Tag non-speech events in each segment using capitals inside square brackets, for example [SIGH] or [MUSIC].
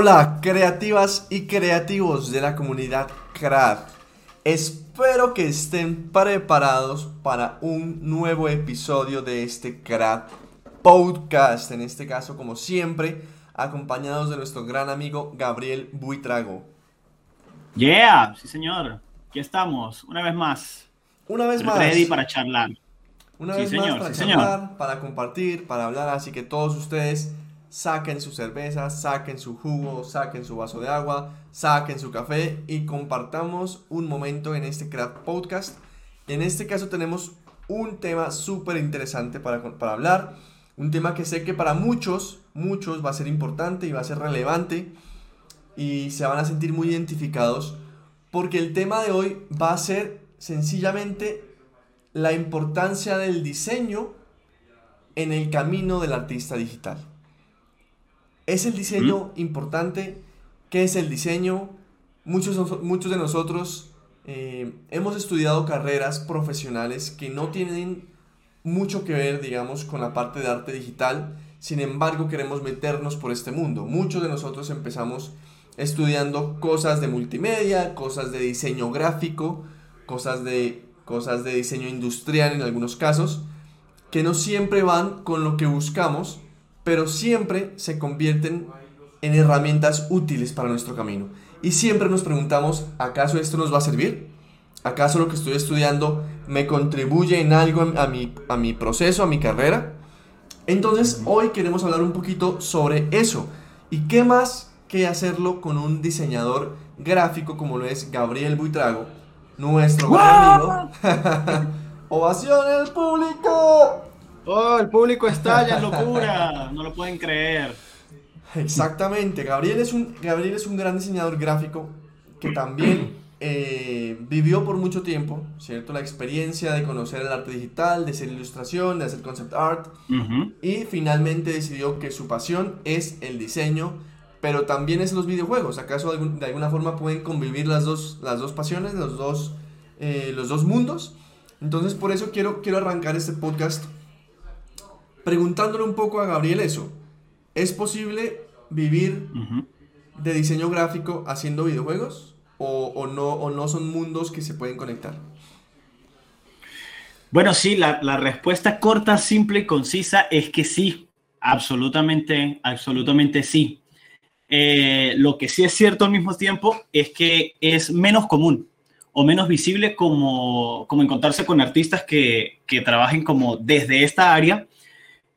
Hola, creativas y creativos de la comunidad CRAD. Espero que estén preparados para un nuevo episodio de este CRAD podcast. En este caso, como siempre, acompañados de nuestro gran amigo Gabriel Buitrago. Yeah, sí señor. Aquí estamos, una vez más. Una vez más. Ready para charlar. Una vez más para charlar, para compartir, para hablar. Así que todos ustedes saquen su cerveza, saquen su jugo, saquen su vaso de agua, saquen su café y compartamos un momento en este Craft Podcast. En este caso tenemos un tema súper interesante para, para hablar, un tema que sé que para muchos, muchos va a ser importante y va a ser relevante y se van a sentir muy identificados porque el tema de hoy va a ser sencillamente la importancia del diseño en el camino del artista digital. ¿Es el diseño importante? ¿Qué es el diseño? Muchos, muchos de nosotros eh, hemos estudiado carreras profesionales que no tienen mucho que ver, digamos, con la parte de arte digital. Sin embargo, queremos meternos por este mundo. Muchos de nosotros empezamos estudiando cosas de multimedia, cosas de diseño gráfico, cosas de, cosas de diseño industrial en algunos casos, que no siempre van con lo que buscamos pero siempre se convierten en herramientas útiles para nuestro camino. Y siempre nos preguntamos, ¿acaso esto nos va a servir? ¿Acaso lo que estoy estudiando me contribuye en algo a mi, a mi proceso, a mi carrera? Entonces hoy queremos hablar un poquito sobre eso. ¿Y qué más que hacerlo con un diseñador gráfico como lo es Gabriel Buitrago, nuestro gran amigo? [LAUGHS] ¡Ovación público! Oh, el público estalla en locura, [LAUGHS] no lo pueden creer. Exactamente, Gabriel es un, Gabriel es un gran diseñador gráfico que también [CLEARS THROAT] eh, vivió por mucho tiempo, ¿cierto? La experiencia de conocer el arte digital, de hacer ilustración, de hacer concept art, y finalmente decidió que su pasión es el diseño, pero también es los videojuegos. ¿Acaso de alguna forma pueden convivir las dos, las dos pasiones, los dos, eh, los dos mundos? Entonces por eso quiero, quiero arrancar este podcast preguntándole un poco a Gabriel eso. ¿Es posible vivir de diseño gráfico haciendo videojuegos? O, no, ¿O no son mundos que se pueden conectar? Bueno, sí, la, respuesta corta, simple y concisa es que sí, absolutamente, absolutamente sí. Eh, lo que sí es cierto al mismo tiempo es que es menos común o menos visible como, como encontrarse con artistas que, que trabajen como desde esta área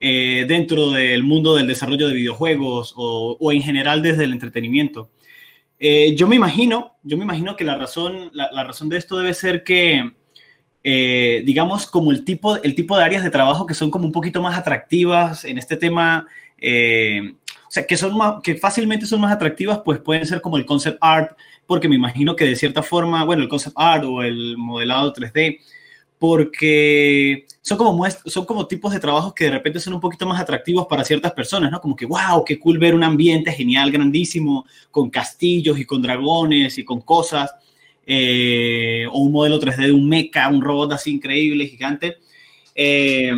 eh, dentro del mundo del desarrollo de videojuegos o, en general desde el entretenimiento. Eh, yo me imagino, yo me imagino que la razón, la, razón de esto debe ser que, eh, digamos, como el tipo, el tipo de áreas de trabajo que son como un poquito más atractivas en este tema, o sea, que, son más, que fácilmente son más atractivas, pues pueden ser como el concept art, porque me imagino que de cierta forma, bueno, el concept art o el modelado 3D, porque son como, son como tipos de trabajos que de repente son un poquito más atractivos para ciertas personas, ¿no? Como que, wow, qué cool ver un ambiente genial, grandísimo, con castillos y con dragones y con cosas, eh, o un modelo 3D de un mecha, un robot así increíble, gigante. Eh,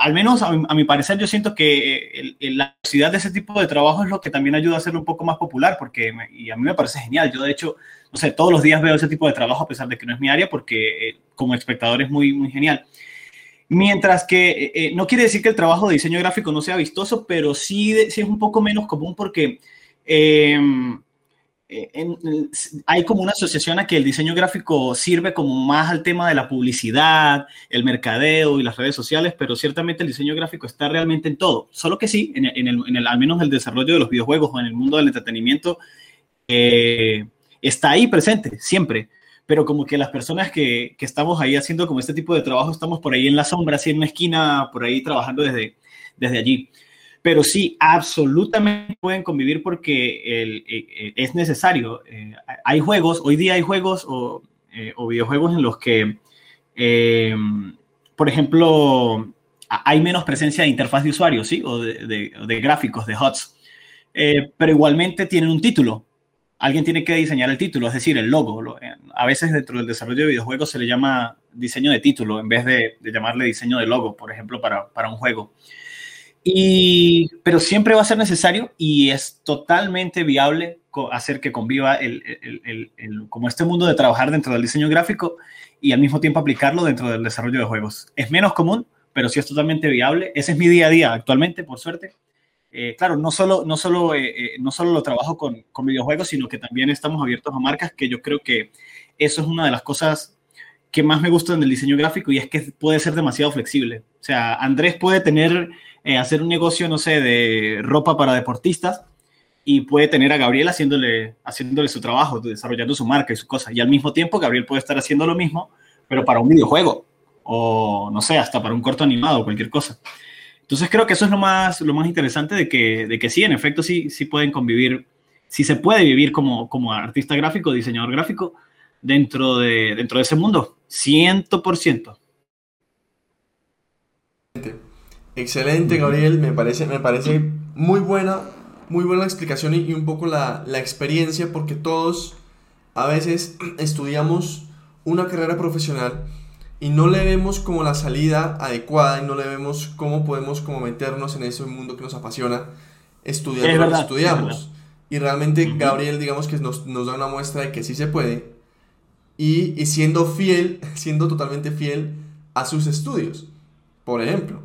al menos a mi, parecer yo siento que la necesidad de ese tipo de trabajo es lo que también ayuda a hacerlo un poco más popular, porque y a mí me parece genial. Yo de hecho no sé, todos los días veo ese tipo de trabajo a pesar de que no es mi área porque eh, como espectador es muy, muy genial. Mientras que eh, eh, no quiere decir que el trabajo de diseño gráfico no sea vistoso, pero sí, sí es un poco menos común porque em, hay como una asociación a que el diseño gráfico sirve como más al tema de la publicidad, el mercadeo y las redes sociales, pero ciertamente el diseño gráfico está realmente en todo. Solo que sí, en, el, en el, al menos el desarrollo de los videojuegos o en el mundo del entretenimiento, eh, está ahí presente, siempre. Pero como que las personas que, que, estamos ahí haciendo como este tipo de trabajo, estamos por ahí en la sombra, así en una esquina, por ahí trabajando desde, desde allí. Pero sí, absolutamente pueden convivir porque el, eh, eh, es necesario. Eh, hay juegos, hoy día hay juegos o, o videojuegos en los que, por ejemplo, hay menos presencia de interfaz de usuario, ¿sí? O de, de, de gráficos, de HUDs. pero igualmente tienen un título alguien tiene que diseñar el título, es decir, el logo. A veces dentro del desarrollo de videojuegos se le llama diseño de título en vez de, llamarle diseño de logo, por ejemplo, para, un juego. Y, pero siempre va a ser necesario y es totalmente viable hacer que conviva el, el, como este mundo de trabajar dentro del diseño gráfico y al mismo tiempo aplicarlo dentro del desarrollo de juegos. Es menos común, pero sí es totalmente viable. Ese es mi día a día actualmente, por suerte. Eh, claro, no solo, no, solo, eh, eh, no solo lo trabajo con, con, videojuegos, sino que también estamos abiertos a marcas, que yo creo que eso es una de las cosas que más me gustan del diseño gráfico y es que puede ser demasiado flexible. O sea, Andrés puede tener, hacer un negocio, no sé, de ropa para deportistas y puede tener a Gabriel haciéndole, haciéndole su trabajo, desarrollando su marca y su cosa. Y al mismo tiempo, Gabriel puede estar haciendo lo mismo, pero para un videojuego o, no sé, hasta para un corto animado o cualquier cosa. Entonces creo que eso es lo más, lo más interesante de que, de que sí, en efecto, sí, sí pueden convivir, sí se puede vivir como, como artista gráfico, diseñador gráfico dentro de, dentro de ese mundo, 100%. Excelente, Gabriel, me parece, me parece muy buena, muy buena explicación y, y un poco la, la experiencia, porque todos a veces estudiamos una carrera profesional y no le vemos como la salida adecuada y no le vemos cómo podemos como meternos en ese mundo que nos apasiona estudiando lo que estudiamos. Y realmente Gabriel, digamos que nos, nos, da una muestra de que sí se puede y, y, siendo fiel, [LAUGHS] siendo totalmente fiel a sus estudios. Por ejemplo,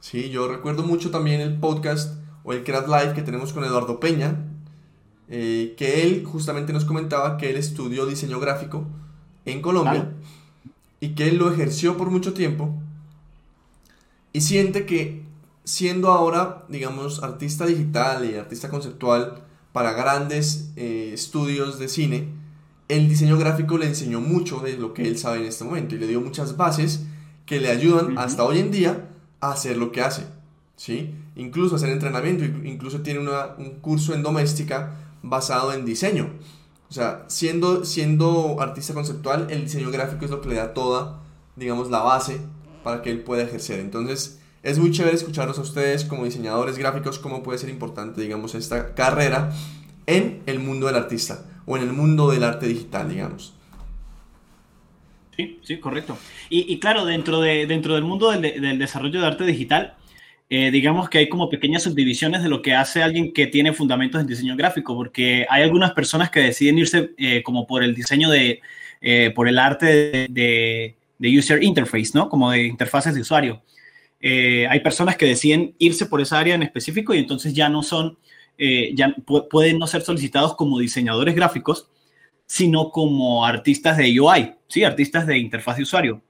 sí, yo recuerdo mucho también el podcast o el Craft Live que tenemos con Eduardo Peña, eh, que él justamente nos comentaba que él estudió diseño gráfico en Colombia y que él lo ejerció por mucho tiempo y siente que siendo ahora, digamos, artista digital y artista conceptual para grandes eh, estudios de cine, el diseño gráfico le enseñó mucho de lo que él sabe en este momento y le dio muchas bases que le ayudan hasta hoy en día a hacer lo que hace, ¿sí? Incluso hacer entrenamiento, incluso tiene un curso en doméstica basado en diseño. O sea, siendo, siendo artista conceptual, el diseño gráfico es lo que le da toda, digamos, la base para que él pueda ejercer. Entonces, es muy chévere escucharlos a ustedes como diseñadores gráficos, cómo puede ser importante, digamos, esta carrera en el mundo del artista o en el mundo del arte digital, digamos. Sí, sí, correcto. Y, y claro, dentro, de, dentro del mundo del, del desarrollo de arte digital, eh, digamos que hay como pequeñas subdivisiones de lo que hace alguien que tiene fundamentos en diseño gráfico, porque hay algunas personas que deciden irse eh, como por el diseño de, eh, por el arte de, de, user interface, ¿no? Como de interfaces de usuario. hay personas que deciden irse por esa área en específico y entonces ya no son, ya pueden no ser solicitados como diseñadores gráficos, sino como artistas de UI, ¿sí? Artistas de interfaz de usuario.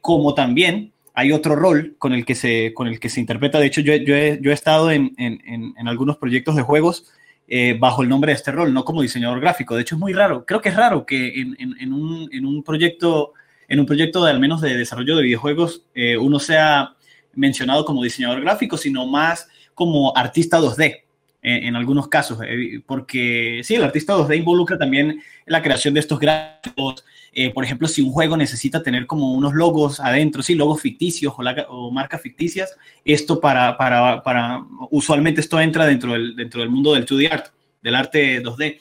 como también hay otro rol con el que se, con el que se interpreta. De hecho, yo, yo, he, estado en, en, en, algunos proyectos de juegos eh, bajo el nombre de este rol, no como diseñador gráfico. De hecho, es muy raro. Creo que es raro que en, un, un, proyecto, en un proyecto de al menos de desarrollo de videojuegos, eh, uno sea mencionado como diseñador gráfico, sino más como artista 2D. En, algunos casos, eh, porque sí, el artista 2D involucra también la creación de estos gráficos, eh, por ejemplo, si un juego necesita tener como unos logos adentro, sí, logos ficticios o, marcas ficticias, esto para, para, para, usualmente esto entra dentro del, dentro del mundo del 2D art, del arte 2D.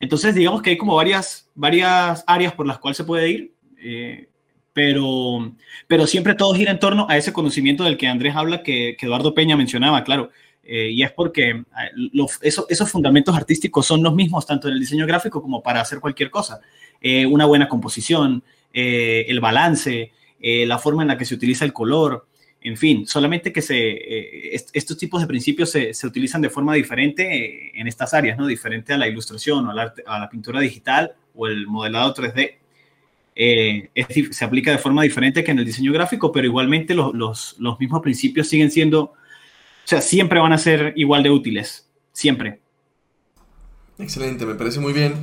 Entonces, digamos que hay como varias, varias áreas por las cuales se puede ir, eh, pero, pero siempre todo gira en torno a ese conocimiento del que Andrés habla, que, que Eduardo Peña mencionaba, claro. Eh, y es porque esos fundamentos artísticos son los mismos tanto en el diseño gráfico como para hacer cualquier cosa. Eh, una buena composición, eh, el balance, la forma en la que se utiliza el color, en fin, solamente que se, estos tipos de principios se, se, utilizan de forma diferente en estas áreas, ¿no? Diferente a la ilustración o a la, pintura digital o el modelado 3D. se aplica de forma diferente que en el diseño gráfico, pero igualmente los, los, los mismos principios siguen siendo, sea, siempre van a ser igual de útiles, siempre. Excelente, me parece muy bien.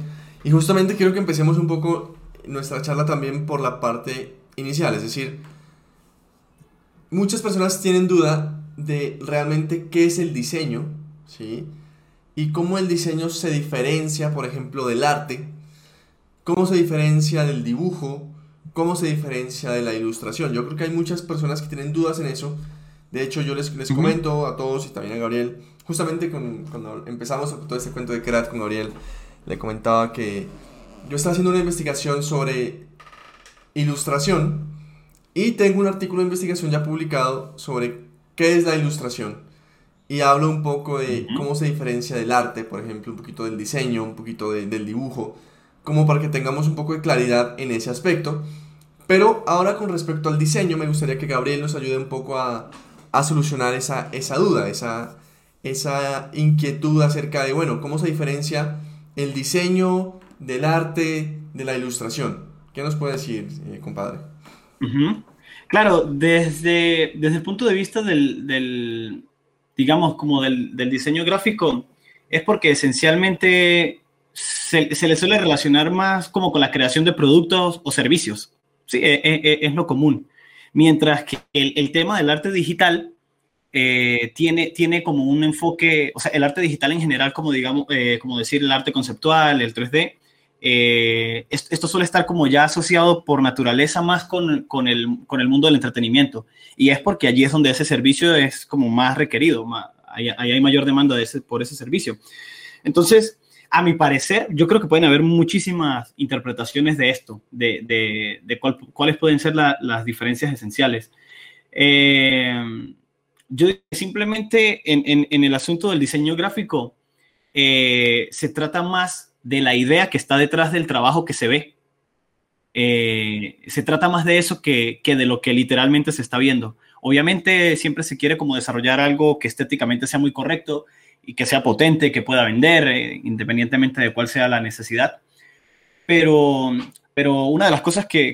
Y justamente quiero que empecemos un poco nuestra charla también por la parte inicial, es decir, muchas personas tienen duda de realmente qué es el diseño, ¿sí? Y cómo el diseño se diferencia, por ejemplo, del arte, cómo se diferencia del dibujo, cómo se diferencia de la ilustración. Yo creo que hay muchas personas que tienen dudas en eso. De hecho, yo les, les comento a todos y también a Gabriel, justamente con, cuando empezamos todo este cuento de Kerat con Gabriel, le comentaba que yo estaba haciendo una investigación sobre ilustración y tengo un artículo de investigación ya publicado sobre ¿qué es la ilustración? Y hablo un poco de cómo se diferencia del arte, por ejemplo, un poquito del diseño, un poquito del dibujo, como para que tengamos un poco de claridad en ese aspecto. Pero ahora con respecto al diseño, me gustaría que Gabriel nos ayude un poco a, a solucionar esa, esa duda, esa, esa inquietud acerca de, bueno, cómo se diferencia el diseño del arte de la ilustración. ¿Qué nos puede decir, eh, compadre? Claro, desde, desde el punto de vista del, digamos, como del, diseño gráfico, es porque esencialmente se, le suele relacionar más como con la creación de productos o servicios. Sí, e, e, e, es, lo común. Mientras que el, tema del arte digital eh, tiene, tiene como un enfoque, o sea, el arte digital en general, como digamos, eh, como decir el arte conceptual, el 3D, eh, esto, suele estar como ya asociado por naturaleza más con, con, el, con, el, mundo del entretenimiento. Y es porque allí es donde ese servicio es como más requerido, ahí, hay mayor demanda de ese, por ese servicio. Entonces, a mi parecer, yo creo que pueden haber muchísimas interpretaciones de esto, de, de, cuáles pueden ser las diferencias esenciales. Eh, yo simplemente en, en, el asunto del diseño gráfico, eh, se trata más de la idea que está detrás del trabajo que se ve. Eh, se trata más de eso que, de lo que literalmente se está viendo. Obviamente siempre se quiere como desarrollar algo que estéticamente sea muy correcto y que sea potente, que pueda vender, eh, independientemente de cuál sea la necesidad. Pero, pero una de las cosas que,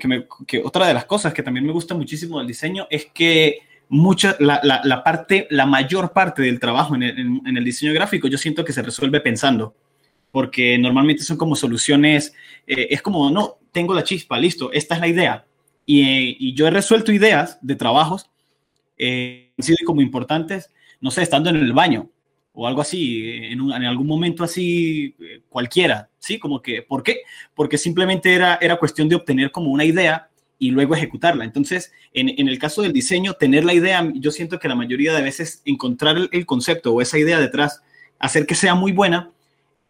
otra de las cosas que también me gusta muchísimo del diseño es que mucha, la, parte, la mayor parte del trabajo en en el diseño gráfico yo siento que se resuelve pensando porque normalmente son como soluciones, eh, es como, no, tengo la chispa, listo, esta es la idea. Y, yo he resuelto ideas de trabajos, eh, como importantes, no sé, estando en el baño o algo así, en, algún momento así eh, cualquiera, ¿sí? Como que, ¿por qué? Porque simplemente era, era cuestión de obtener como una idea y luego ejecutarla. Entonces, en, en, el caso del diseño, tener la idea, yo siento que la mayoría de veces encontrar el, el concepto o esa idea detrás, hacer que sea muy buena,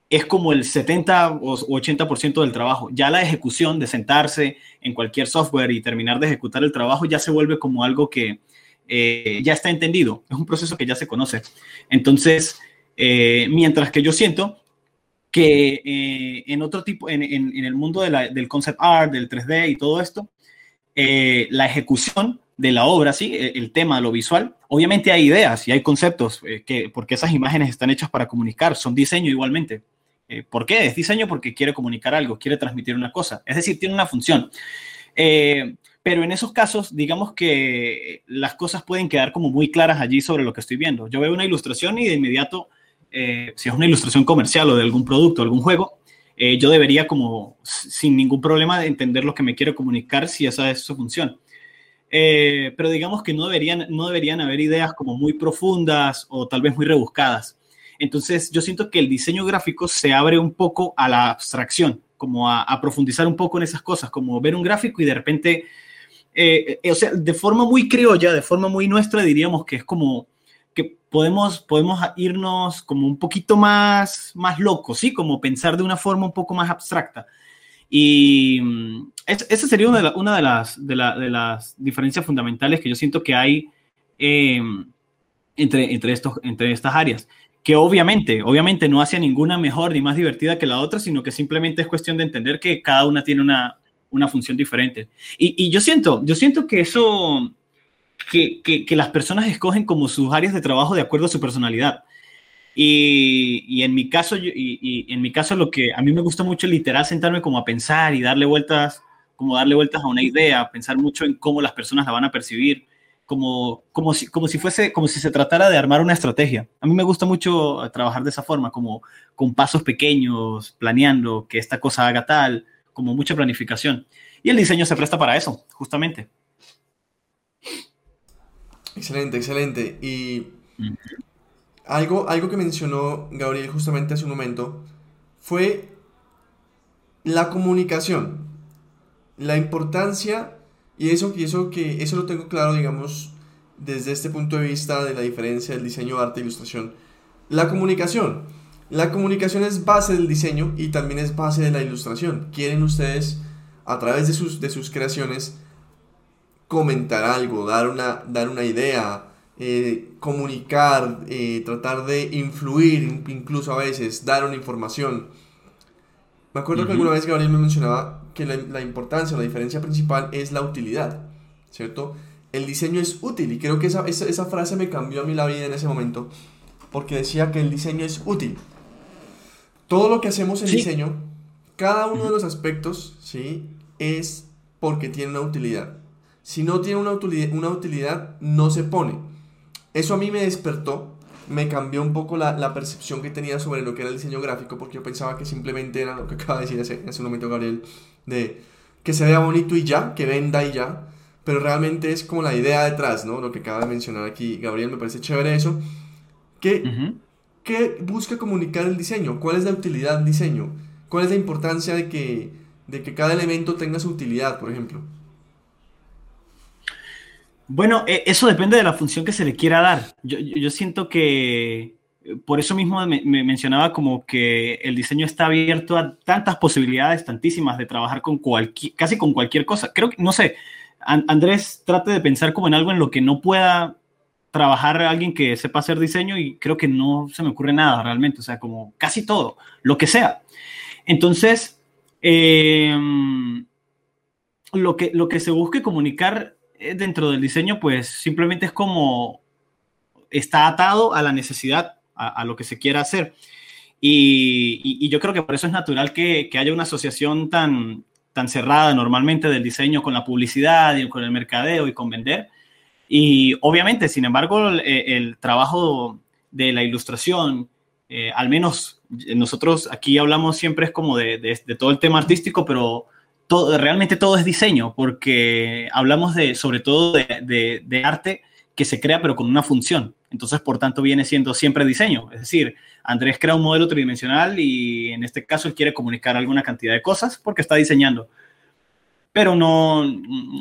es como el 70 o 80% del trabajo. Ya la ejecución de sentarse en cualquier software y terminar de ejecutar el trabajo ya se vuelve como algo que eh, ya está entendido. Es un proceso que ya se conoce. Entonces, eh, mientras que yo siento que eh, en otro tipo, en, el mundo del concept art, del 3D y todo esto, la ejecución de la obra, sí, el tema, lo visual, obviamente hay ideas y hay conceptos, que, porque esas imágenes están hechas para comunicar, son diseño igualmente. ¿Por qué? Es diseño porque quiere comunicar algo, quiere transmitir una cosa. Es decir, tiene una función. Pero en esos casos, digamos que las cosas pueden quedar como muy claras allí sobre lo que estoy viendo. Yo veo una ilustración y de inmediato, eh, si es una ilustración comercial o de algún producto, algún juego, yo debería como sin ningún problema de entender lo que me quiere comunicar si esa es su función. pero digamos que no deberían, no deberían haber ideas como muy profundas o tal vez muy rebuscadas. Entonces, yo siento que el diseño gráfico se abre un poco a la abstracción, como a, profundizar un poco en esas cosas, como ver un gráfico y de repente, eh, eh, o sea, de forma muy criolla, de forma muy nuestra, diríamos que es como que podemos, podemos irnos como un poquito más, más locos, ¿sí? Como pensar de una forma un poco más abstracta. Y mm, esa sería una, de, las, de, las diferencias fundamentales que yo siento que hay em, entre, entre, estos, entre estas áreas que obviamente, obviamente no hace ninguna mejor ni más divertida que la otra, sino que simplemente es cuestión de entender que cada una tiene una, una función diferente. Y, y, yo siento, yo siento que eso, que, que, las personas escogen como sus áreas de trabajo de acuerdo a su personalidad. Y, y en mi caso, y, y, en mi caso lo que a mí me gusta mucho literal sentarme como a pensar y darle vueltas, como darle vueltas a una idea, pensar mucho en cómo las personas la van a percibir como, como, si, como si fuese, como si se tratara de armar una estrategia. A mí me gusta mucho trabajar de esa forma, como con pasos pequeños, planeando que esta cosa haga tal, como mucha planificación. Y el diseño se presta para eso, justamente. Excelente, excelente. Y algo, algo que mencionó Gabriel justamente hace un momento fue la comunicación, la importancia y eso, y eso, que, eso lo tengo claro, digamos, desde este punto de vista de la diferencia del diseño, arte e ilustración. La comunicación. La comunicación es base del diseño y también es base de la ilustración. Quieren ustedes, a través de sus, de sus creaciones, comentar algo, dar una, dar una idea, eh, comunicar, eh, tratar de influir, incluso a veces, dar una información. Me acuerdo que alguna vez Gabriel me mencionaba que la, importancia, la diferencia principal es la utilidad, ¿cierto? El diseño es útil y creo que esa, esa, frase me cambió a mí la vida en ese momento porque decía que el diseño es útil. Todo lo que hacemos en diseño, cada uno de los aspectos, ¿sí? Es porque tiene una utilidad. Si no tiene una utilidad, una utilidad no se pone. Eso a mí me despertó, me cambió un poco la, percepción que tenía sobre lo que era el diseño gráfico, porque yo pensaba que simplemente era lo que acaba de decir hace, hace un momento Gabriel, de que se vea bonito y ya, que venda y ya, pero realmente es como la idea detrás, ¿no? Lo que acaba de mencionar aquí Gabriel, me parece chévere eso. ¿Qué, ¿Qué busca comunicar el diseño? ¿Cuál es la utilidad del diseño? ¿Cuál es la importancia de que, de que cada elemento tenga su utilidad, por ejemplo? Bueno, e, eso depende de la función que se le quiera dar. Yo, siento que por eso mismo me, mencionaba como que el diseño está abierto a tantas posibilidades, tantísimas, de trabajar con cualquier, casi con cualquier cosa. Creo que, no sé, Andrés trate de pensar como en algo en lo que no pueda trabajar alguien que sepa hacer diseño y creo que no se me ocurre nada realmente, o sea, como casi todo, lo que sea. Entonces, em, lo, que, lo que se busque comunicar eh, dentro del diseño, pues simplemente es como está atado a la necesidad, a, lo que se quiera hacer. Y, yo creo que por eso es natural que, haya una asociación tan, tan cerrada normalmente del diseño con la publicidad y con el mercadeo y con vender. Y obviamente, sin embargo, el, trabajo de la ilustración, eh, al menos nosotros aquí hablamos siempre es como de, todo el tema artístico, pero realmente todo es diseño, porque hablamos de, sobre todo de, de, arte que se crea pero con una función. Entonces, por tanto, viene siendo siempre diseño. Es decir, Andrés crea un modelo tridimensional y en este caso él quiere comunicar alguna cantidad de cosas porque está diseñando. Pero no,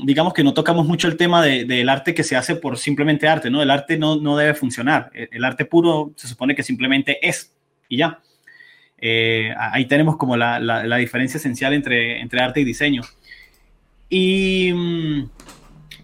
digamos que no tocamos mucho el tema del arte que se hace por simplemente arte, ¿no? El arte no, no debe funcionar. el arte puro se supone que simplemente es y ya. Eh, ahí tenemos como la, la, diferencia esencial entre, entre arte y diseño. Y, mm,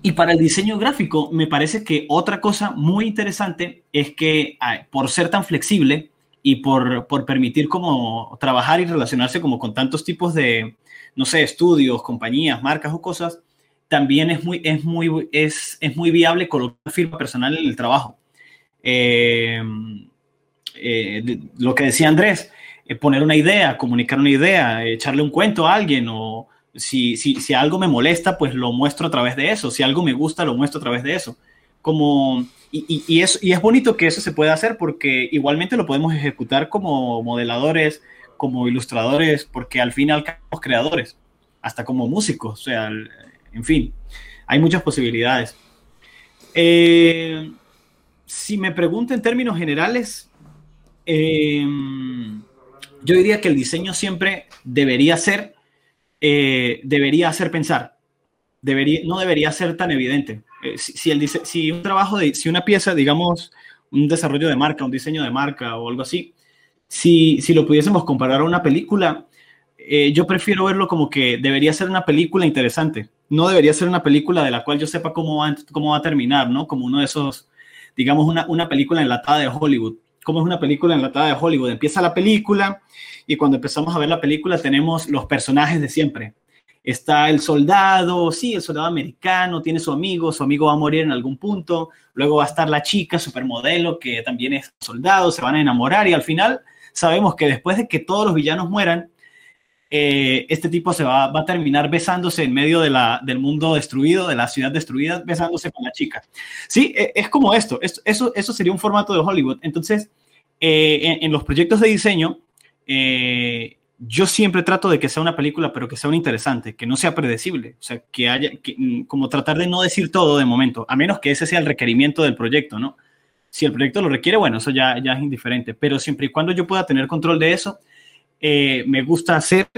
y, para el diseño gráfico, me parece que otra cosa muy interesante es que por ser tan flexible y por, por, permitir como trabajar y relacionarse como con tantos tipos de, no sé, estudios, compañías, marcas o cosas, también es muy, es muy, es, es muy viable colocar firma personal en el trabajo. Eh, eh, lo que decía Andrés, eh, poner una idea, comunicar una idea, echarle un cuento a alguien o si, si, si, algo me molesta, pues lo muestro a través de eso. Si algo me gusta, lo muestro a través de eso. Como, y, y, es, bonito que eso se pueda hacer porque igualmente lo podemos ejecutar como modeladores, como ilustradores, porque al final somos creadores, hasta como músicos, o sea, en fin, hay muchas posibilidades. Eh, si me pregunto en términos generales, eh, yo diría que el diseño siempre debería ser, eh, debería hacer pensar, debería, no debería ser tan evidente. Eh, si, un trabajo, de, si una pieza, digamos, un desarrollo de marca, un diseño de marca o algo así, si, lo pudiésemos comparar a una película, eh, yo prefiero verlo como que debería ser una película interesante. No debería ser una película de la cual yo sepa cómo va, cómo va a terminar, ¿no? Como uno de esos, digamos, una, una película enlatada de Hollywood como es una película enlatada de Hollywood. Empieza la película y cuando empezamos a ver la película tenemos los personajes de siempre. Está el soldado, sí, el soldado americano, tiene su amigo, su amigo va a morir en algún punto, luego va a estar la chica, supermodelo, que también es soldado, se van a enamorar y al final sabemos que después de que todos los villanos mueran, eh, este tipo se va, a terminar besándose en medio de del mundo destruido, de la ciudad destruida, besándose con la chica. Sí, e, es, como esto, eso, eso sería un formato de Hollywood. Entonces, eh, en, los proyectos de diseño, eh, yo siempre trato de que sea una película, pero que sea una interesante, que no sea predecible, o sea, que haya, mm, como tratar de no decir todo de momento, a menos que ese sea el requerimiento del proyecto, ¿no? Si el proyecto lo requiere, bueno, eso ya, ya es indiferente, pero siempre y cuando yo pueda tener control de eso, eh, me gusta hacer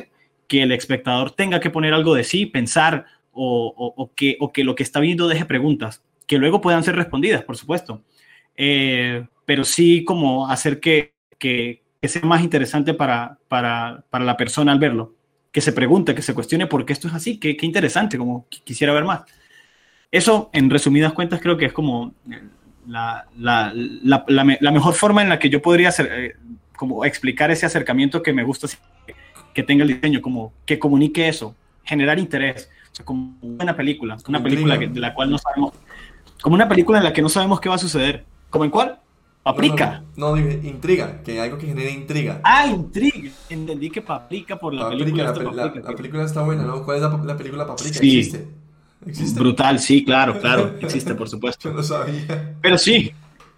que el espectador tenga que poner algo de sí, pensar o, que, o que lo que está viendo deje preguntas, que luego puedan ser respondidas, por supuesto. Eh, pero sí como hacer que, que, sea más interesante para, para, para, la persona al verlo, que se pregunte, que se cuestione por qué esto es así, qué, qué interesante, como quisiera ver más. Eso, en resumidas cuentas, creo que es como la, la, la, mejor forma en la que yo podría hacer, eh, como explicar ese acercamiento que me gusta que tenga el diseño, como que comunique eso, generar interés, o sea, como una película, una película de la cual no sabemos, como una película en la que no sabemos qué va a suceder, ¿como en cuál? Paprika. No, no, intriga, que algo que genere intriga. Ah, intriga. Entendí que Paprika por la película. La, película está buena, ¿no? ¿Cuál es la, película Paprika? Sí. ¿Existe? ¿Existe? Brutal, sí, claro, claro. [LAUGHS] Existe, por supuesto. Yo no sabía. Pero sí,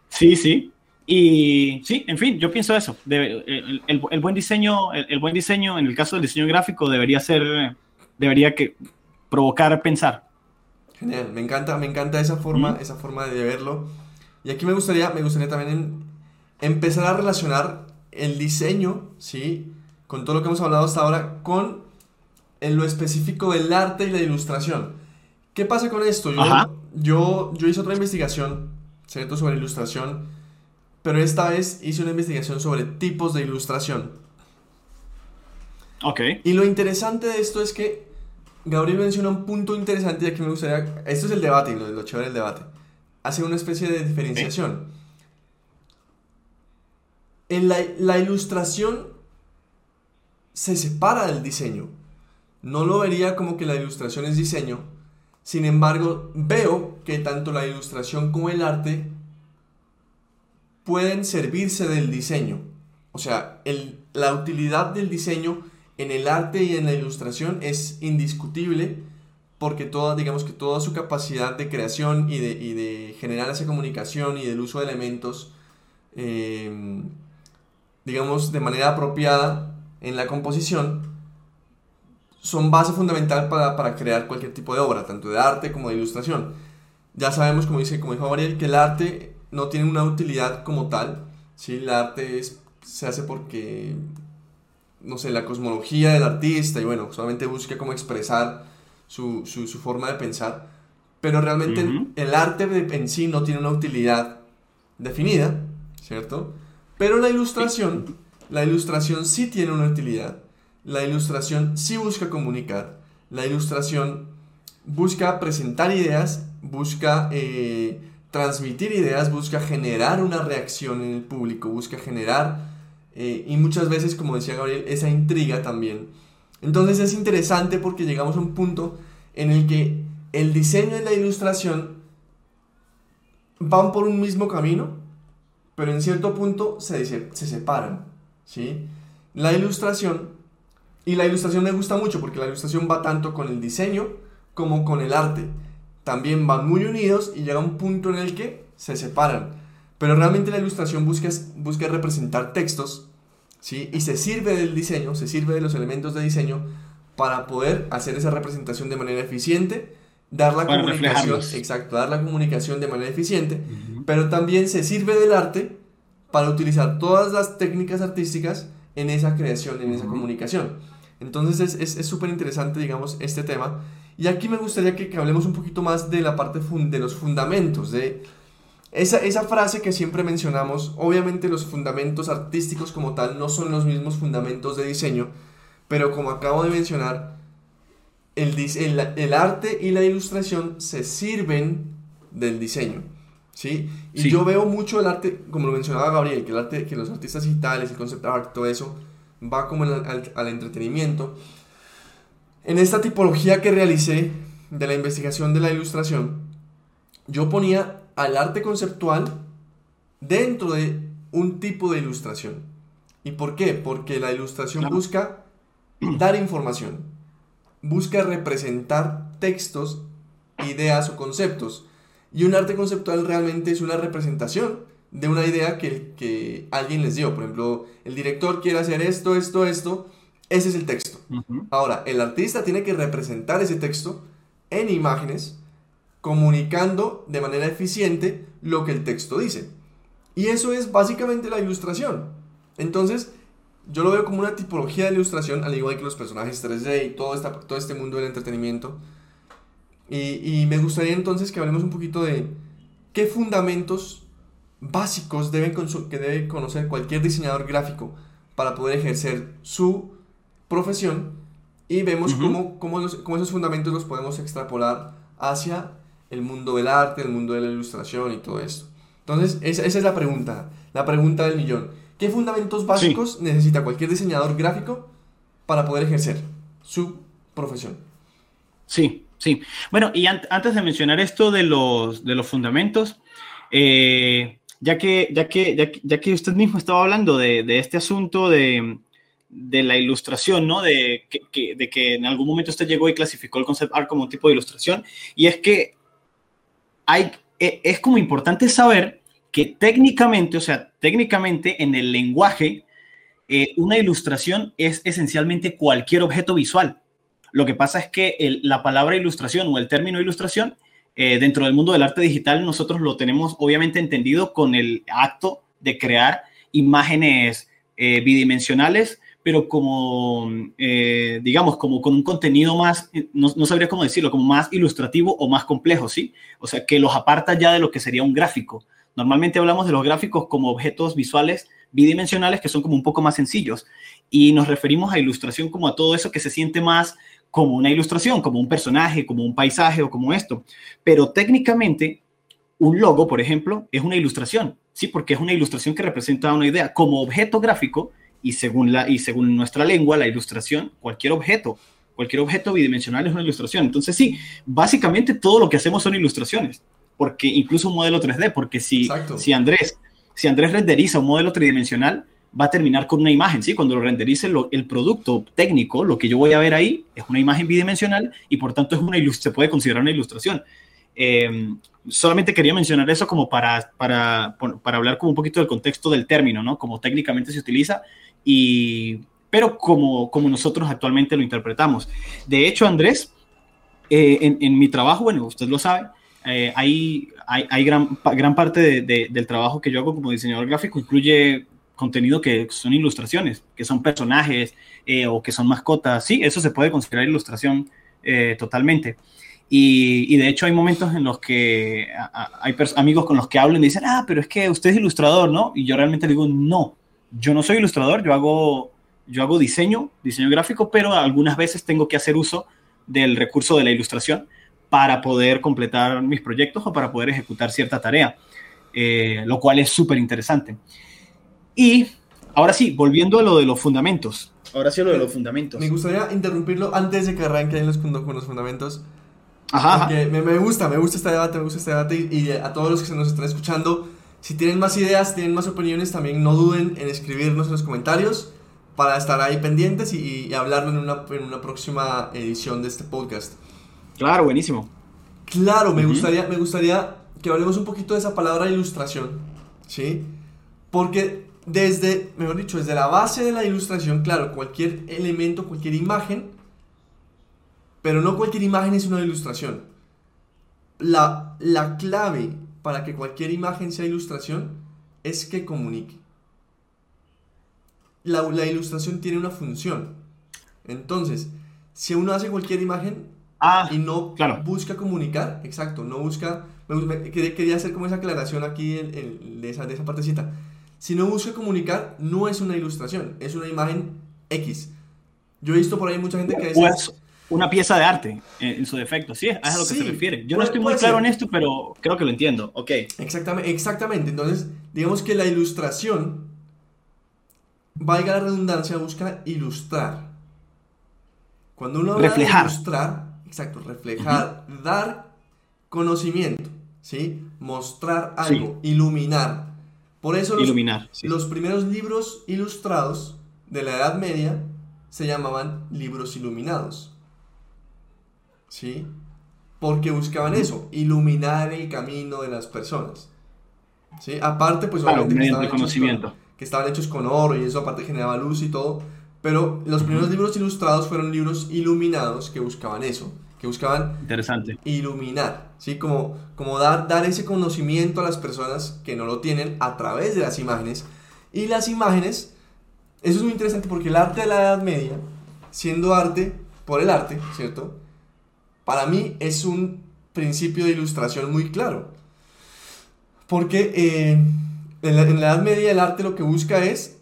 sí, sí. Y sí, en fin, yo pienso eso. el, el, buen diseño, el, buen diseño, en el caso del diseño gráfico, debería ser, debería que provocar pensar. Genial, me encanta, me encanta esa forma, esa forma de verlo. Y aquí me gustaría, me gustaría también empezar a relacionar el diseño, ¿sí? Con todo lo que hemos hablado hasta ahora, con en lo específico del arte y la ilustración. ¿Qué pasa con esto? Yo, yo, yo hice otra investigación, ¿cierto? Sobre ilustración, pero esta vez hice una investigación sobre tipos de ilustración. Ok. Y lo interesante de esto es que Gabriel menciona un punto interesante y aquí me gustaría... Esto es el debate, lo, lo chévere del debate hace una especie de diferenciación. En la, ilustración se separa del diseño. No lo vería como que la ilustración es diseño. Sin embargo, veo que tanto la ilustración como el arte pueden servirse del diseño. O sea, la utilidad del diseño en el arte y en la ilustración es indiscutible porque toda, digamos que toda su capacidad de creación y de, generar esa comunicación y del uso de elementos, em, digamos, de manera apropiada en la composición, son base fundamental para, crear cualquier tipo de obra, tanto de arte como de ilustración. Ya sabemos, como, dice, como dijo Gabriel, que el arte no tiene una utilidad como tal, ¿sí? el arte se hace porque, no sé, la cosmología del artista y bueno, solamente busca cómo expresar su, forma de pensar, pero realmente el arte en sí no tiene una utilidad definida, ¿cierto? Pero la ilustración, la ilustración sí tiene una utilidad, la ilustración sí busca comunicar, la ilustración busca presentar ideas, busca eh, transmitir ideas, busca generar una reacción en el público, busca generar, eh, y muchas veces, como decía Gabriel, esa intriga también entonces es interesante porque llegamos a un punto en el que el diseño y la ilustración van por un mismo camino, pero en cierto punto se, se separan. ¿sí? La ilustración, y la ilustración me gusta mucho porque la ilustración va tanto con el diseño como con el arte. También van muy unidos y llega un punto en el que se separan. Pero realmente la ilustración busca, busca representar textos ¿sí? Y se sirve del diseño, se sirve de los elementos de diseño para poder hacer esa representación de manera eficiente, dar la comunicación, exacto, dar la comunicación de manera eficiente, pero también se sirve del arte para utilizar todas las técnicas artísticas en esa creación, en esa comunicación. Entonces es súper interesante, digamos, este tema. Y aquí me gustaría que, que, hablemos un poquito más de la parte de los fundamentos, de esa, frase que siempre mencionamos, obviamente los fundamentos artísticos como tal no son los mismos fundamentos de diseño, pero como acabo de mencionar, el, el, arte y la ilustración se sirven del diseño. ¿sí? Y yo veo mucho el arte, como lo mencionaba Gabriel, que, el arte, que los artistas digitales, el concept art, todo eso, va como al, al entretenimiento. En esta tipología que realicé de la investigación de la ilustración, yo ponía al arte conceptual dentro de un tipo de ilustración. ¿Y por qué? Porque la ilustración busca dar información, busca representar textos, ideas o conceptos. Y un arte conceptual realmente es una representación de una idea que, que alguien les dio. Por ejemplo, el director quiere hacer esto, esto, esto. Ese es el texto. Ahora, el artista tiene que representar ese texto en imágenes comunicando de manera eficiente lo que el texto dice. Y eso es básicamente la ilustración. Entonces, yo lo veo como una tipología de ilustración, al igual que los personajes 3D y todo, esta, todo este mundo del entretenimiento. Y, me gustaría entonces que hablemos un poquito de qué fundamentos básicos deben que debe conocer cualquier diseñador gráfico para poder ejercer su profesión y vemos cómo, cómo esos fundamentos los podemos extrapolar hacia el mundo del arte, el mundo de la ilustración y todo esto. Entonces, esa, es la pregunta, la pregunta del millón. ¿Qué fundamentos básicos necesita cualquier diseñador gráfico para poder ejercer su profesión? Sí, sí. Bueno, y antes de mencionar esto de los, de los fundamentos, eh, ya, que, ya, que, ya, que usted mismo estaba hablando de, de este asunto de, de, la ilustración, ¿no? De que, de que en algún momento usted llegó y clasificó el concept art como un tipo de ilustración, y es que e, es como importante saber que técnicamente, o sea, técnicamente en el lenguaje, eh, una ilustración es esencialmente cualquier objeto visual. Lo que pasa es que la palabra ilustración o el término ilustración eh, dentro del mundo del arte digital nosotros lo tenemos obviamente entendido con el acto de crear imágenes eh, bidimensionales, pero como, eh, digamos, como con un contenido más, no, sabría cómo decirlo, como más ilustrativo o más complejo, ¿sí? O sea, que los aparta ya de lo que sería un gráfico. Normalmente hablamos de los gráficos como objetos visuales bidimensionales que son como un poco más sencillos y nos referimos a ilustración como a todo eso que se siente más como una ilustración, como un personaje, como un paisaje o como esto. Pero técnicamente, un logo, por ejemplo, es una ilustración, ¿sí? Porque es una ilustración que representa una idea. Como objeto gráfico, y según, la, y según nuestra lengua, la ilustración, cualquier objeto, cualquier objeto bidimensional es una ilustración. Entonces, sí, básicamente todo lo que hacemos son ilustraciones, porque incluso un modelo 3D, porque si, si Andrés, si Andrés renderiza un modelo tridimensional, va a terminar con una imagen, ¿sí? Cuando lo renderice el producto técnico, lo que yo voy a ver ahí es una imagen bidimensional y por tanto es una se puede considerar una ilustración. Em, solamente quería mencionar eso como para, para, para, hablar como un poquito del contexto del término, ¿no? Como técnicamente se utiliza y, pero como, como nosotros actualmente lo interpretamos. De hecho, Andrés, eh, en, en, mi trabajo, bueno, usted lo sabe, eh, hay, hay, hay, gran, gran parte de, del trabajo que yo hago como diseñador gráfico incluye contenido que son ilustraciones, que son personajes eh, o que son mascotas. Sí, eso se puede considerar ilustración totalmente. Y, de hecho hay momentos en los que hay amigos con los que hablo y dicen, ah, pero es que usted es ilustrador, ¿no? Y yo realmente digo, no, yo no soy ilustrador, yo hago, yo hago diseño, diseño gráfico, pero algunas veces tengo que hacer uso del recurso de la ilustración para poder completar mis proyectos o para poder ejecutar cierta tarea, eh, lo cual es súper interesante. Y ahora sí, volviendo a lo de los fundamentos. Ahora sí, a lo de los fundamentos. Me gustaría interrumpirlo antes de que arranquen los, con los fundamentos. Ajá. Me, me, gusta, me gusta este debate, me gusta este debate. Y, a todos los que se nos están escuchando, si tienen más ideas, tienen más opiniones, también no duden en escribirnos en los comentarios para estar ahí pendientes y, hablarlo en una, en una, próxima edición de este podcast. Claro, buenísimo. Claro, me, gustaría, me gustaría que hablemos un poquito de esa palabra ilustración, ¿sí? Porque desde, mejor dicho, desde la base de la ilustración, claro, cualquier elemento, cualquier imagen, pero no cualquier imagen es una ilustración. La, la clave para que cualquier imagen sea ilustración es que comunique. La, la ilustración tiene una función. Entonces, si uno hace cualquier imagen ah, y no busca comunicar, exacto, no busca, quería hacer como esa aclaración aquí de, esa, de esa partecita si no busca comunicar, no es una ilustración, es una imagen X. Yo he visto por ahí mucha gente que dice... una pieza de arte, eh, en su defecto, sí, es a lo que se refiere. Yo no estoy muy claro en esto, pero creo que lo entiendo, ok. Exactamente, exactamente, entonces, digamos que la ilustración, valga la redundancia, busca ilustrar. Cuando uno habla reflejar. de ilustrar, exacto, reflejar, dar conocimiento, ¿sí? Mostrar algo, iluminar, por eso los, los primeros libros ilustrados de la Edad Media se llamaban libros iluminados. ¿Sí? Porque buscaban eso, iluminar el camino de las personas. ¿Sí? Aparte, pues obviamente que estaban, conocimiento. Con, que estaban hechos con oro y eso aparte generaba luz y todo. Pero los primeros libros ilustrados fueron libros iluminados que buscaban eso que buscaban Interesante. iluminar, ¿sí? Como, como dar, dar ese conocimiento a las personas que no lo tienen a través de las imágenes. Y las imágenes, eso es muy interesante porque el arte de la Edad Media, siendo arte por el arte, ¿cierto? Para mí es un principio de ilustración muy claro. Porque eh, en, la, Edad Media el arte lo que busca es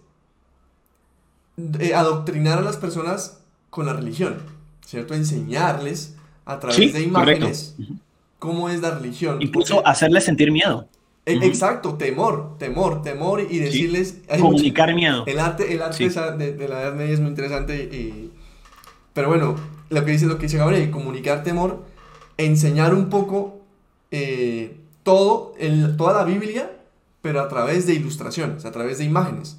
eh, adoctrinar a las personas con la religión, ¿cierto? Enseñarles a través de imágenes cómo es la religión. Incluso hacerle sentir miedo. E, exacto, temor, temor, temor y decirles... Comunicar miedo. El arte, el arte de, la Edad Media es muy interesante y... Pero bueno, lo que dice, lo que dice Gabriel, comunicar temor, enseñar un poco eh, todo, el, toda la Biblia, pero a través de ilustraciones, a través de imágenes.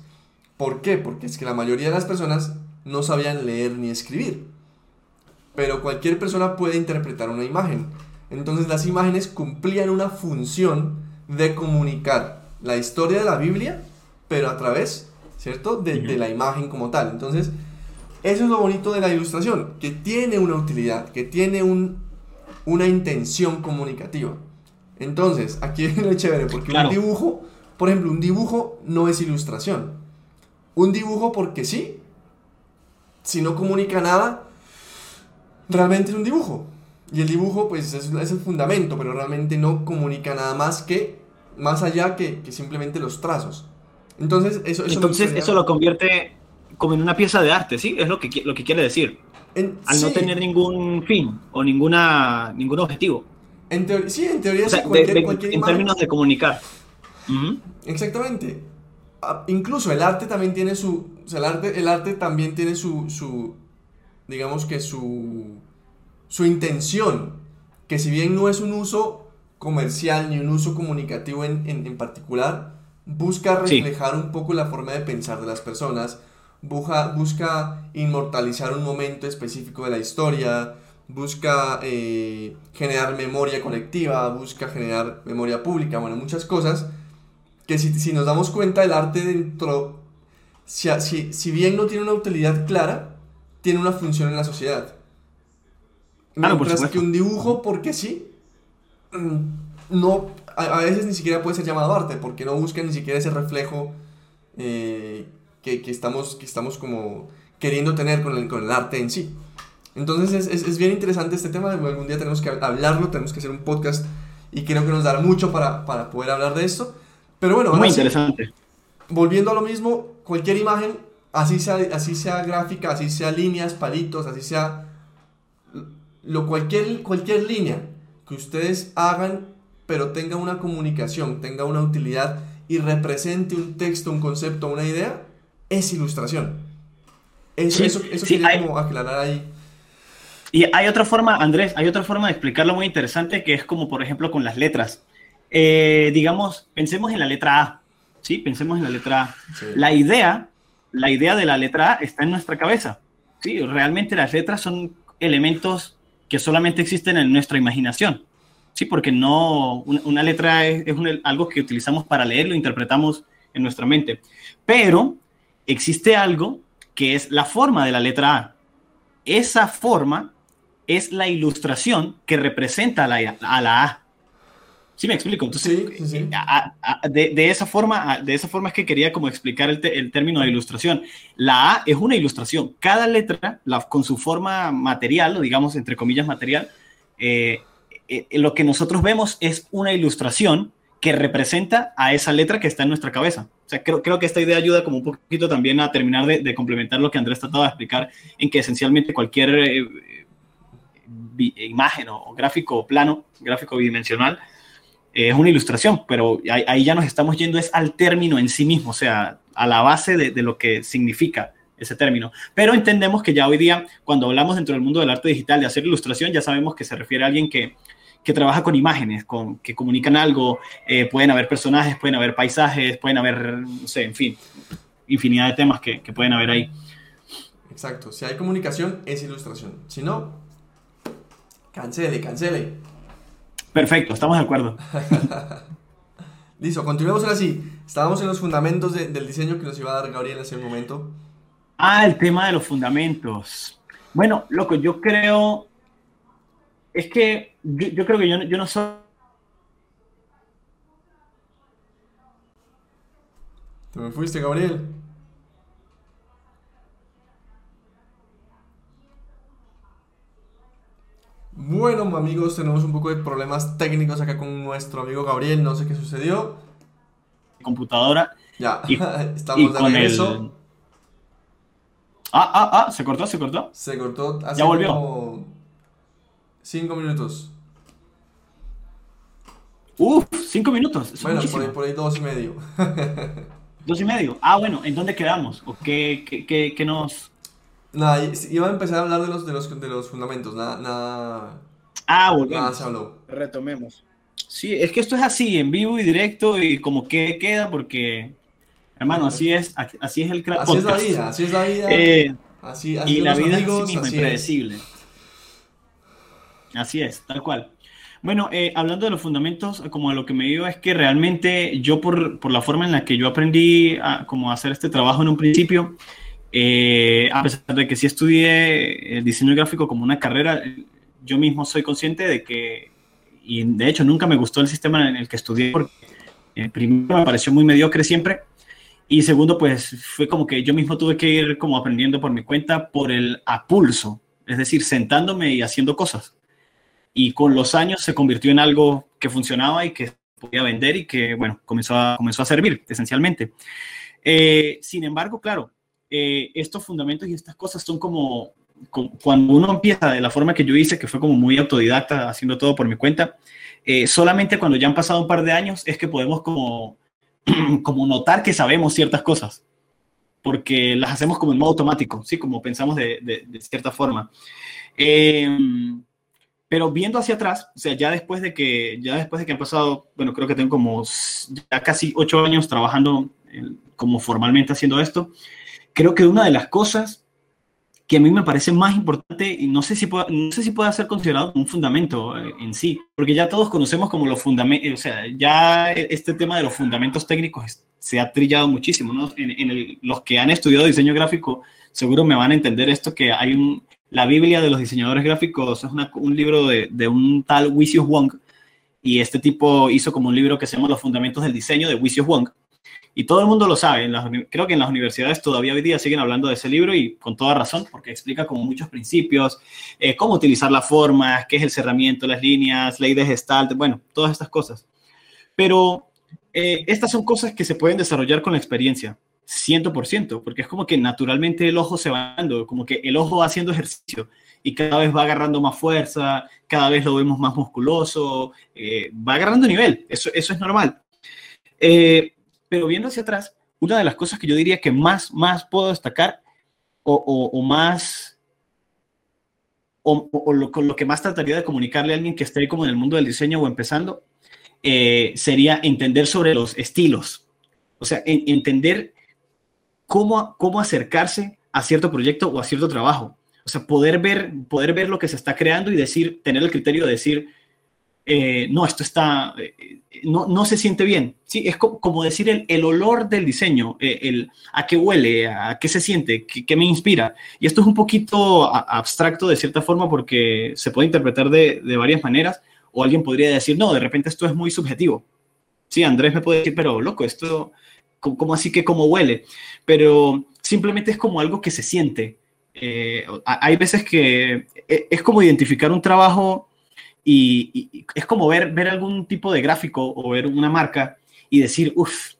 ¿Por qué? Porque es que la mayoría de las personas no sabían leer ni escribir. Pero cualquier persona puede interpretar una imagen. Entonces las imágenes cumplían una función de comunicar la historia de la Biblia, pero a través, ¿cierto?, de, la imagen como tal. Entonces, eso es lo bonito de la ilustración, que tiene una utilidad, que tiene un, una intención comunicativa. Entonces, aquí [LAUGHS] viene lo chévere, porque un dibujo, por ejemplo, un dibujo no es ilustración. Un dibujo porque sí, si no comunica nada, realmente es un dibujo. Y el dibujo, pues, es, es el fundamento, pero realmente no comunica nada más que, más allá que, que simplemente los trazos. Entonces, eso, eso, Entonces, eso lo convierte como en una pieza de arte, ¿sí? Es lo que, lo que quiere decir. Al no tener ningún fin o ninguna, ningún objetivo. En sí, en teoría sí, cualquier, cualquier En términos de comunicar. Exactamente. Ah, incluso el arte también tiene su... O sea, el arte, el arte también tiene su, su... Digamos que su... Su intención. Que si bien no es un uso comercial ni un uso comunicativo en, en, particular, busca reflejar un poco la forma de pensar de las personas, busca, busca inmortalizar un momento específico de la historia, busca eh, generar memoria colectiva, busca generar memoria pública, bueno, muchas cosas que si, si nos damos cuenta el arte dentro, si, si, si, bien no tiene una utilidad clara, tiene una función en la sociedad. Mientras que un dibujo, porque sí, no, a, veces ni siquiera puede ser llamado arte, porque no busca ni siquiera ese reflejo eh, que, que, estamos, que estamos como queriendo tener con el, con el arte en sí. Entonces es, es, bien interesante este tema, algún día tenemos que hablarlo, tenemos que hacer un podcast y creo que nos dará mucho para, para poder hablar de esto. Pero bueno, muy interesante. volviendo a lo mismo, cualquier imagen, así sea, así sea gráfica, así sea líneas, palitos, así sea lo cualquier, cualquier línea que ustedes hagan, pero tenga una comunicación, tenga una utilidad y represente un texto, un concepto, una idea, es ilustración. Eso, eso, eso quería como aclarar ahí. Y hay otra forma, Andrés, hay otra forma de explicarlo muy interesante que es como, por ejemplo, con las letras. Eh, digamos, pensemos en la letra A, ¿sí? Pensemos en la letra A. La idea, la idea de la letra A está en nuestra cabeza, ¿sí? Realmente las letras son elementos que solamente existen en nuestra imaginación, ¿sí? Porque no, una, letra es, algo que utilizamos para leerlo, interpretamos en nuestra mente. Pero existe algo que es la forma de la letra A. Esa forma es la ilustración que representa a la, a. La a. ¿Sí me explico? Entonces, de, esa forma, de esa forma es que quería como explicar el, término de ilustración. La A es una ilustración. Cada letra, con su forma material, o digamos entre comillas material, eh, eh, lo que nosotros vemos es una ilustración que representa a esa letra que está en nuestra cabeza. O sea, creo, creo que esta idea ayuda como un poquito también a terminar de, complementar lo que Andrés trataba de explicar, en que esencialmente cualquier eh, imagen o, gráfico o plano, gráfico bidimensional, eh, es una ilustración, pero ahí, ya nos estamos yendo es al término en sí mismo, o sea, a la base de, de, lo que significa ese término. Pero entendemos que ya hoy día, cuando hablamos dentro del mundo del arte digital de hacer ilustración, ya sabemos que se refiere a alguien que, que trabaja con imágenes, con, que comunican algo, eh, pueden haber personajes, pueden haber paisajes, pueden haber, no sé, en fin, infinidad de temas que, que pueden haber ahí. Exacto, si hay comunicación es ilustración, si no, Cancele, cancele. Perfecto, estamos de acuerdo. [LAUGHS] Listo, continuemos ahora sí. Estábamos en los fundamentos del diseño que nos iba a dar Gabriel en ese momento. Ah, el tema de los fundamentos. Bueno, loco, yo creo. Es que yo, creo que yo, yo no soy. ¿Te me fuiste, Gabriel? Bueno, amigos, tenemos un poco de problemas técnicos acá con nuestro amigo Gabriel. No sé qué sucedió. Computadora. Ya, [LAUGHS] estamos de regreso. Ah, ah, ah, se cortó, se cortó. Se cortó hace ya volvió. como cinco minutos. Uf, cinco minutos. Bueno, por ahí, por ahí dos y medio. [LAUGHS] dos y medio. Ah, bueno, ¿en dónde quedamos? ¿O qué, qué, qué, nos...? Nada, iba a empezar a hablar de los, de los, de los fundamentos, nada, nada... Ah, volvemos. Nada se habló. Retomemos. Sí, es que esto es así, en vivo y directo, y como que queda, porque, hermano, así es, así es el Así es la vida, así es la vida. Eh, así, así y la vida amigos, es así impredecible. Así es, tal cual. Bueno, eh, hablando de los fundamentos, como a lo que me digo es que realmente yo por, por la forma en la que yo aprendí a como hacer este trabajo en un principio, eh, a pesar de que sí estudié el diseño gráfico como una carrera, yo mismo soy consciente de que, y de hecho nunca me gustó el sistema en el que estudié porque eh, primero me pareció muy mediocre siempre y segundo pues fue como que yo mismo tuve que ir como aprendiendo por mi cuenta por el apulso, es decir, sentándome y haciendo cosas y con los años se convirtió en algo que funcionaba y que podía vender y que, bueno, comenzó a, comenzó a servir esencialmente. Eh, sin embargo, claro, eh, estos fundamentos y estas cosas son como, cuando uno empieza de la forma que yo hice, que fue como muy autodidacta, haciendo todo por mi cuenta, eh, solamente cuando ya han pasado un par de años es que podemos como, [CLEARS THROAT] como notar que sabemos ciertas cosas, porque las hacemos como en modo automático, ¿sí? Como pensamos de, de, de cierta forma. Eh, pero viendo hacia atrás, o sea, ya después de que, ya después de que han pasado, bueno, creo que tengo como ya casi ocho años trabajando como formalmente haciendo esto, creo que una de las cosas que a mí me parece más importante, y no sé si puede, no sé si puede ser considerado un fundamento eh, en sí, porque ya todos conocemos como los fundamentos, o sea, ya este tema de los fundamentos técnicos se ha trillado muchísimo, ¿no? En los que han estudiado diseño gráfico seguro me van a entender esto, que hay un, la Biblia de los diseñadores gráficos es un libro de, un tal Wisius Wong y este tipo hizo como un libro que se llama Los Fundamentos del Diseño de Wisius Wong y todo el mundo lo sabe. creo que en las universidades todavía hoy día siguen hablando de ese libro y con toda razón, porque explica como muchos principios, eh, cómo utilizar las formas, qué es el cerramiento, las líneas, ley de Gestalt, bueno, todas estas cosas. Pero eh, estas son cosas que se pueden desarrollar con la experiencia. 100%, porque es como que naturalmente el ojo se va dando, como que el ojo va haciendo ejercicio y cada vez va agarrando más fuerza, cada vez lo vemos más musculoso, eh, va agarrando nivel, eso, eso es normal. Eh, pero viendo hacia atrás, una de las cosas que yo diría que más, más puedo destacar o, más, o, lo, con lo que más trataría de comunicarle a alguien que esté como en el mundo del diseño o empezando, eh, sería entender sobre los estilos. O sea, entender cómo, acercarse a cierto proyecto o a cierto trabajo. O sea, poder ver, poder ver lo que se está creando y decir, tener el criterio de decir, eh, no, esto está, eh, no, no, se siente bien. Sí, es como, decir el, el, olor del diseño, eh, el, a qué huele, a qué se siente, qué, me inspira. Y esto es un poquito abstracto de cierta forma porque se puede interpretar de, de, varias maneras o alguien podría decir, no, de repente esto es muy subjetivo. Sí, Andrés me puede decir, pero loco, esto, ¿cómo así que cómo huele? Pero simplemente es como algo que se siente. Eh, hay veces que e, es como identificar un trabajo y, es como ver, ver algún tipo de gráfico o ver una marca y decir, uff,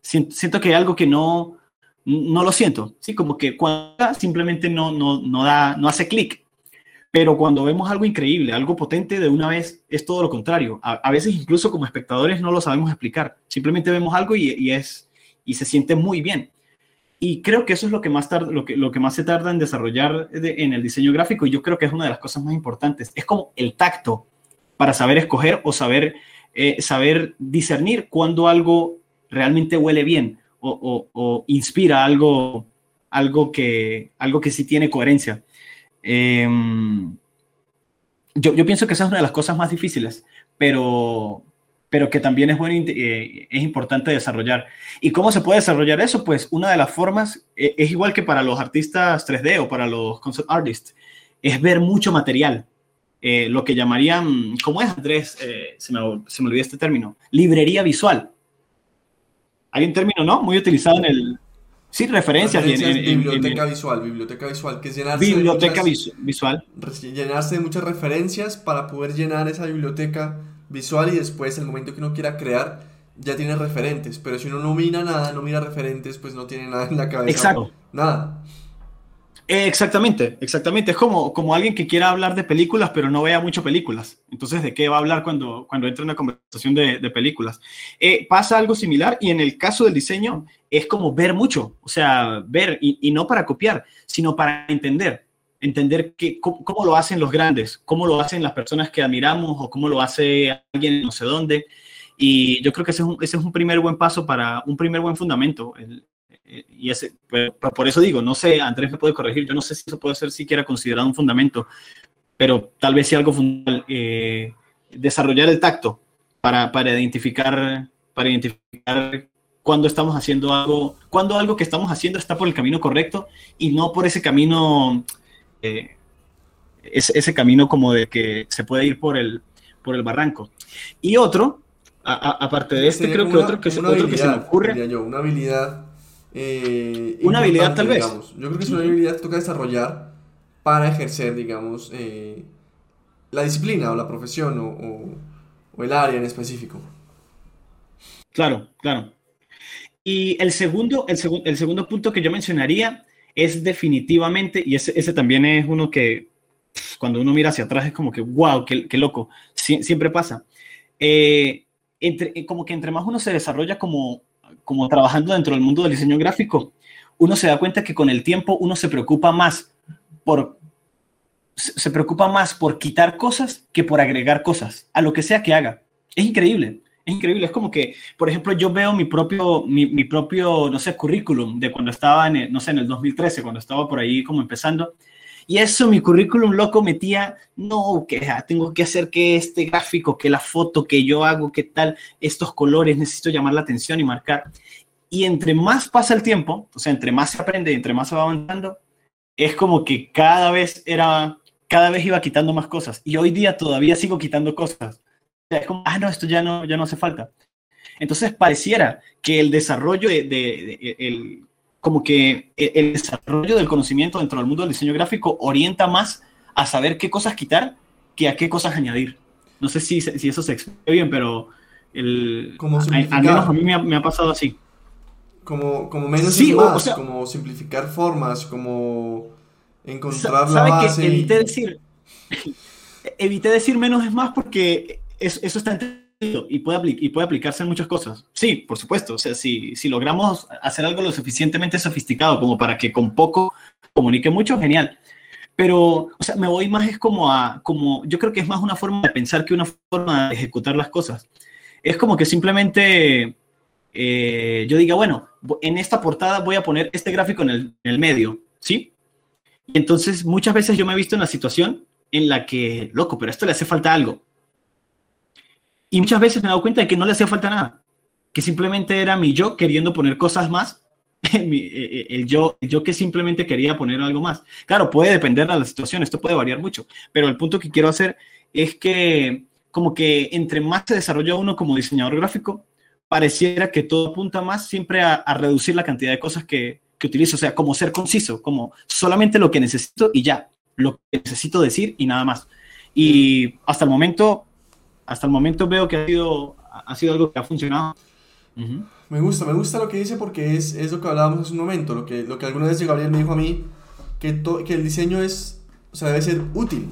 siento, que hay algo que no, no lo siento. Sí, como que cuando simplemente no, no, no, da, no hace clic. Pero cuando vemos algo increíble, algo potente, de una vez es todo lo contrario. A, veces incluso como espectadores no lo sabemos explicar. Simplemente vemos algo y, y es, y se siente muy bien. Y creo que eso es lo que más, tarda, lo que, lo que más se tarda en desarrollar en el diseño gráfico y yo creo que es una de las cosas más importantes. Es como el tacto para saber escoger o saber, eh, saber discernir cuando algo realmente huele bien o, inspira algo, algo, que, algo que sí tiene coherencia. Em, yo, yo pienso que esa es una de las cosas más difíciles, pero, pero que también es, bueno, eh, es importante desarrollar. ¿Y cómo se puede desarrollar eso? Pues una de las formas eh, es igual que para los artistas 3D o para los concept artists, es ver mucho material. Eh, lo que llamarían, ¿cómo es Andrés? se, me, se me olvidó este término, librería visual. Hay un término, ¿no? Muy utilizado en el, Sí, referencias. biblioteca visual, biblioteca visual, que es llenarse biblioteca visual. Llenarse de muchas referencias para poder llenar esa biblioteca visual y después, el momento que uno quiera crear, ya tiene referentes. Pero si uno no mira nada, no mira referentes, pues no tiene nada en la cabeza. Exacto. Nada. Eh, exactamente, exactamente. Es como, como alguien que quiera hablar de películas, pero no vea mucho películas. Entonces, ¿de qué va a hablar cuando, cuando entra en una conversación de, de películas? Eh, pasa algo similar y en el caso del diseño es como ver mucho, o sea, ver y, y no para copiar, sino para entender. Entender que, cómo, cómo, lo hacen los grandes, cómo lo hacen las personas que admiramos o cómo lo hace alguien no sé dónde. Y yo creo que ese es un, ese es un primer buen paso para un primer buen fundamento, el, eh, y ese, por eso digo, no sé, Andrés me puede corregir, yo no sé si eso puede ser siquiera considerado un fundamento, pero tal vez sí algo fundamental, eh, desarrollar el tacto para, para, identificar, para identificar cuando estamos haciendo algo, cuando algo que estamos haciendo está por el camino correcto y no por ese camino, eh, ese, ese, camino como de que se puede ir por el, por el barranco. Y otro, aparte de este, creo una, que otro que, otro que se me ocurre. Yo, una habilidad eh, una habilidad tal vez. Yo creo que es una habilidad que toca desarrollar para ejercer, digamos, eh, la disciplina o la profesión o, o, o, el área en específico. Claro, claro. Y el segundo, el, seg el segundo punto que yo mencionaría es definitivamente, y ese, ese también es uno que cuando uno mira hacia atrás es como que, wow, qué, qué loco, Sie siempre pasa. Eh, entre, como que entre más uno se desarrolla como como trabajando dentro del mundo del diseño gráfico, uno se da cuenta que con el tiempo uno se preocupa más por se preocupa más por quitar cosas que por agregar cosas a lo que sea que haga. Es increíble, es increíble. Es como que, por ejemplo, yo veo mi propio, mi, mi propio, no sé, currículum de cuando estaba en, el, no sé, en el 2013, cuando estaba por ahí como empezando. Y eso, mi currículum loco metía, no, que tengo que hacer que este gráfico, que la foto que yo hago, que tal, estos colores, necesito llamar la atención y marcar. Y entre más pasa el tiempo, o sea, entre más se aprende, entre más se va avanzando, es como que cada vez era, cada vez iba quitando más cosas. Y hoy día todavía sigo quitando cosas. Es como, ah, no, esto ya no, ya no hace falta. Entonces pareciera que el desarrollo de, de, de el, como que el desarrollo del conocimiento dentro del mundo del diseño gráfico orienta más a saber qué cosas quitar que a qué cosas añadir. No sé si, si eso se explica bien, pero el, como a, al menos a mí me ha, me ha pasado así. Como, como menos sí, es más, o sea, como simplificar formas, como encontrar la base. Que evité decir, [LAUGHS] evité decir menos es más porque eso, eso está entre y puede, aplicarse en muchas cosas. Sí, por supuesto. O sea, si, logramos hacer algo lo suficientemente sofisticado como para que con poco comunique mucho, genial. Pero, me voy más es como a, como, yo creo que es más una forma de pensar que una forma de ejecutar las cosas. Es como que simplemente eh, yo diga, bueno, en esta portada voy a poner este gráfico en el, medio, ¿sí? Entonces muchas veces yo me he visto en la situación en la que, loco, pero esto le hace falta algo y muchas veces me he dado cuenta de que no le hacía falta nada, que simplemente era mi yo queriendo poner cosas más, [LAUGHS] el yo, el yo que simplemente quería poner algo más. Claro, puede depender de la situación, esto puede variar mucho, pero el punto que quiero hacer es que como que entre más se desarrolla uno como diseñador gráfico, pareciera que todo apunta más siempre a, a reducir la cantidad de cosas que, que utilizo, o sea, como ser conciso, como solamente lo que necesito y ya, lo que necesito decir y nada más. Y hasta el momento hasta el momento veo que ha sido, ha sido algo que ha funcionado. Uh -huh. Me gusta, me gusta lo que dice porque es, es lo que hablábamos hace un momento, lo que, lo que alguna vez Gabriel me dijo a mí, que, to, que el diseño es, o sea, debe ser útil.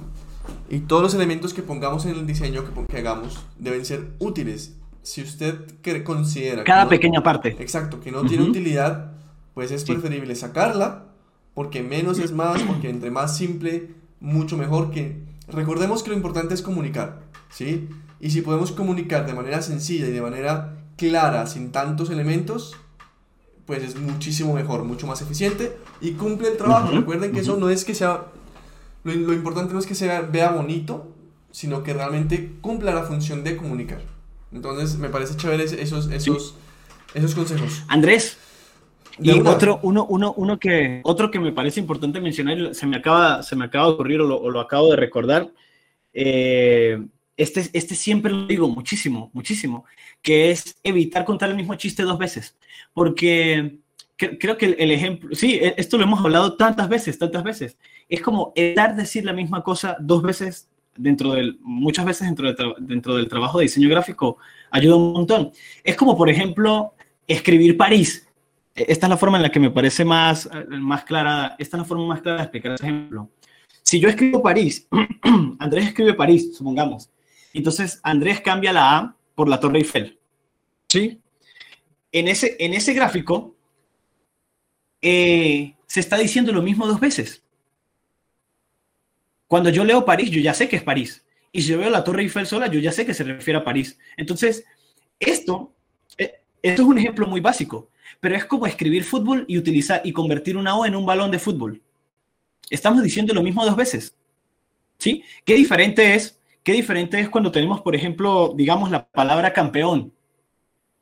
Y todos los elementos que pongamos en el diseño que, que hagamos deben ser útiles. Si usted que considera... Cada que no, pequeña parte. Exacto, que no uh -huh. tiene utilidad, pues es sí. preferible sacarla, porque menos es más, porque entre más simple, mucho mejor que... Recordemos que lo importante es comunicar, ¿sí? Y si podemos comunicar de manera sencilla y de manera clara, sin tantos elementos, pues es muchísimo mejor, mucho más eficiente y cumple el trabajo. Uh -huh, Recuerden que uh -huh. eso no es que sea, lo, lo, importante no es que se vea bonito, sino que realmente cumpla la función de comunicar. Entonces me parece chévere esos, esos, esos consejos. Andrés, y una. otro, uno, uno, uno que, otro que me parece importante mencionar, se me acaba, se me acaba de ocurrir o lo, o lo acabo de recordar, eh, este, este siempre lo digo muchísimo, muchísimo, que es evitar contar el mismo chiste dos veces, porque creo que el, ejemplo, sí, e, esto lo hemos hablado tantas veces, tantas veces, es como evitar decir la misma cosa dos veces dentro del, muchas veces dentro, de, dentro del trabajo de diseño gráfico ayuda un montón. Es como, por ejemplo, escribir París. esta es la forma en la que me parece más, más clara, esta es la forma más clara de explicar ese ejemplo. Si yo escribo París, [CLEARS THROAT] Andrés escribe París, supongamos, entonces Andrés cambia la A por la Torre Eiffel. ¿Sí? En ese, en ese gráfico eh, se está diciendo lo mismo dos veces. Cuando yo leo París, yo ya sé que es París. Y si yo veo la Torre Eiffel sola, yo ya sé que se refiere a París. Entonces, esto, eh, esto es un ejemplo muy básico, pero es como escribir fútbol y utilizar y convertir una O en un balón de fútbol. Estamos diciendo lo mismo dos veces. ¿Sí? ¿Qué diferente es? ¿Qué diferente es cuando tenemos, por ejemplo, digamos la palabra campeón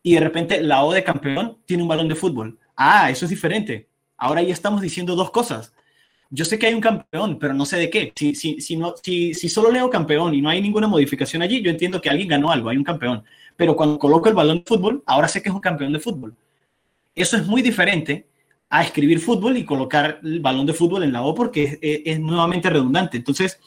y de repente la O de campeón tiene un balón de fútbol? Ah, eso es diferente. Ahora ya estamos diciendo dos cosas yo sé que hay un campeón, pero no sé de qué. Si, si, si, no, si, si solo leo campeón y no hay ninguna modificación allí, yo entiendo que alguien ganó algo, hay un campeón. Pero cuando coloco el balón de fútbol, ahora sé que es un campeón de fútbol. Eso es muy diferente a escribir fútbol y colocar el balón de fútbol en la O porque es, nuevamente redundante. Entonces,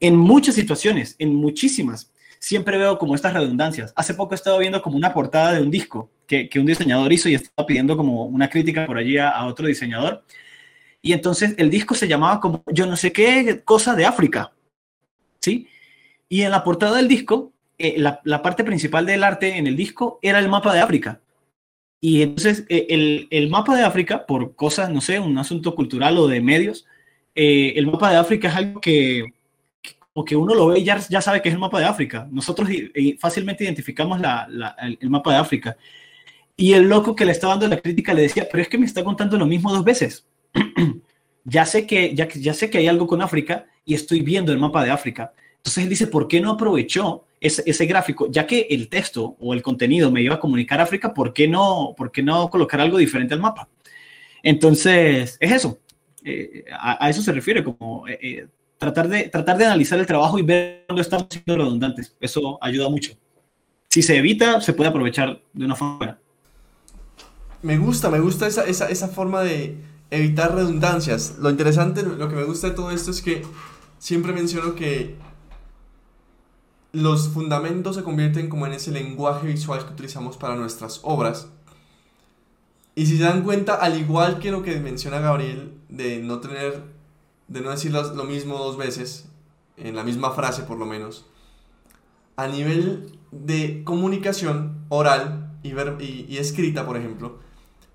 en muchas situaciones, en muchísimas, siempre veo como estas redundancias. Hace poco he estado viendo como una portada de un disco que, que un diseñador hizo y estaba pidiendo como una crítica por allí a, a otro diseñador y entonces el disco se llamaba como yo no sé qué cosa de África. ¿Sí? Y en la portada del disco, eh, la, la, parte principal del arte en el disco era el mapa de África. Y entonces eh, el, el, mapa de África, por cosas, no sé, un asunto cultural o de medios, eh, el mapa de África es algo que, como que uno lo ve y ya, ya sabe que es el mapa de África. Nosotros fácilmente identificamos la, la, el, el mapa de África. Y el loco que le estaba dando la crítica le decía, pero es que me está contando lo mismo dos veces. [CLEARS THROAT] ya, sé que, ya, ya sé que hay algo con África y estoy viendo el mapa de África. Entonces él dice, ¿por qué no aprovechó ese, ese, gráfico? Ya que el texto o el contenido me iba a comunicar África, ¿por qué no, por qué no colocar algo diferente al mapa? Entonces, es eso. Eh, a, a, eso se refiere, como eh, eh, tratar, de, tratar de analizar el trabajo y ver dónde estamos siendo redundantes. Eso ayuda mucho. Si se evita, se puede aprovechar de una forma. Me gusta, me gusta esa, esa, esa forma de, evitar redundancias. Lo interesante, lo que me gusta de todo esto es que siempre menciono que los fundamentos se convierten como en ese lenguaje visual que utilizamos para nuestras obras. Y si se dan cuenta, al igual que lo que menciona Gabriel, de no tener, de no decir lo mismo dos veces, en la misma frase por lo menos, a nivel de comunicación oral y, y, y escrita, por ejemplo,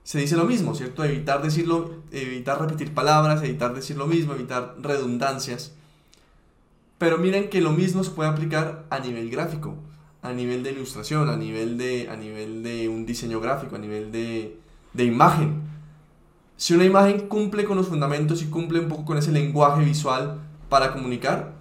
se dice lo mismo, ¿cierto? Evitar decirlo, evitar repetir palabras, evitar decir lo mismo, evitar redundancias. Pero miren que lo mismo se puede aplicar a nivel gráfico, a nivel de ilustración, a nivel de, a nivel de un diseño gráfico, a nivel de, de imagen. Si una imagen cumple con los fundamentos y cumple un poco con ese lenguaje visual para comunicar,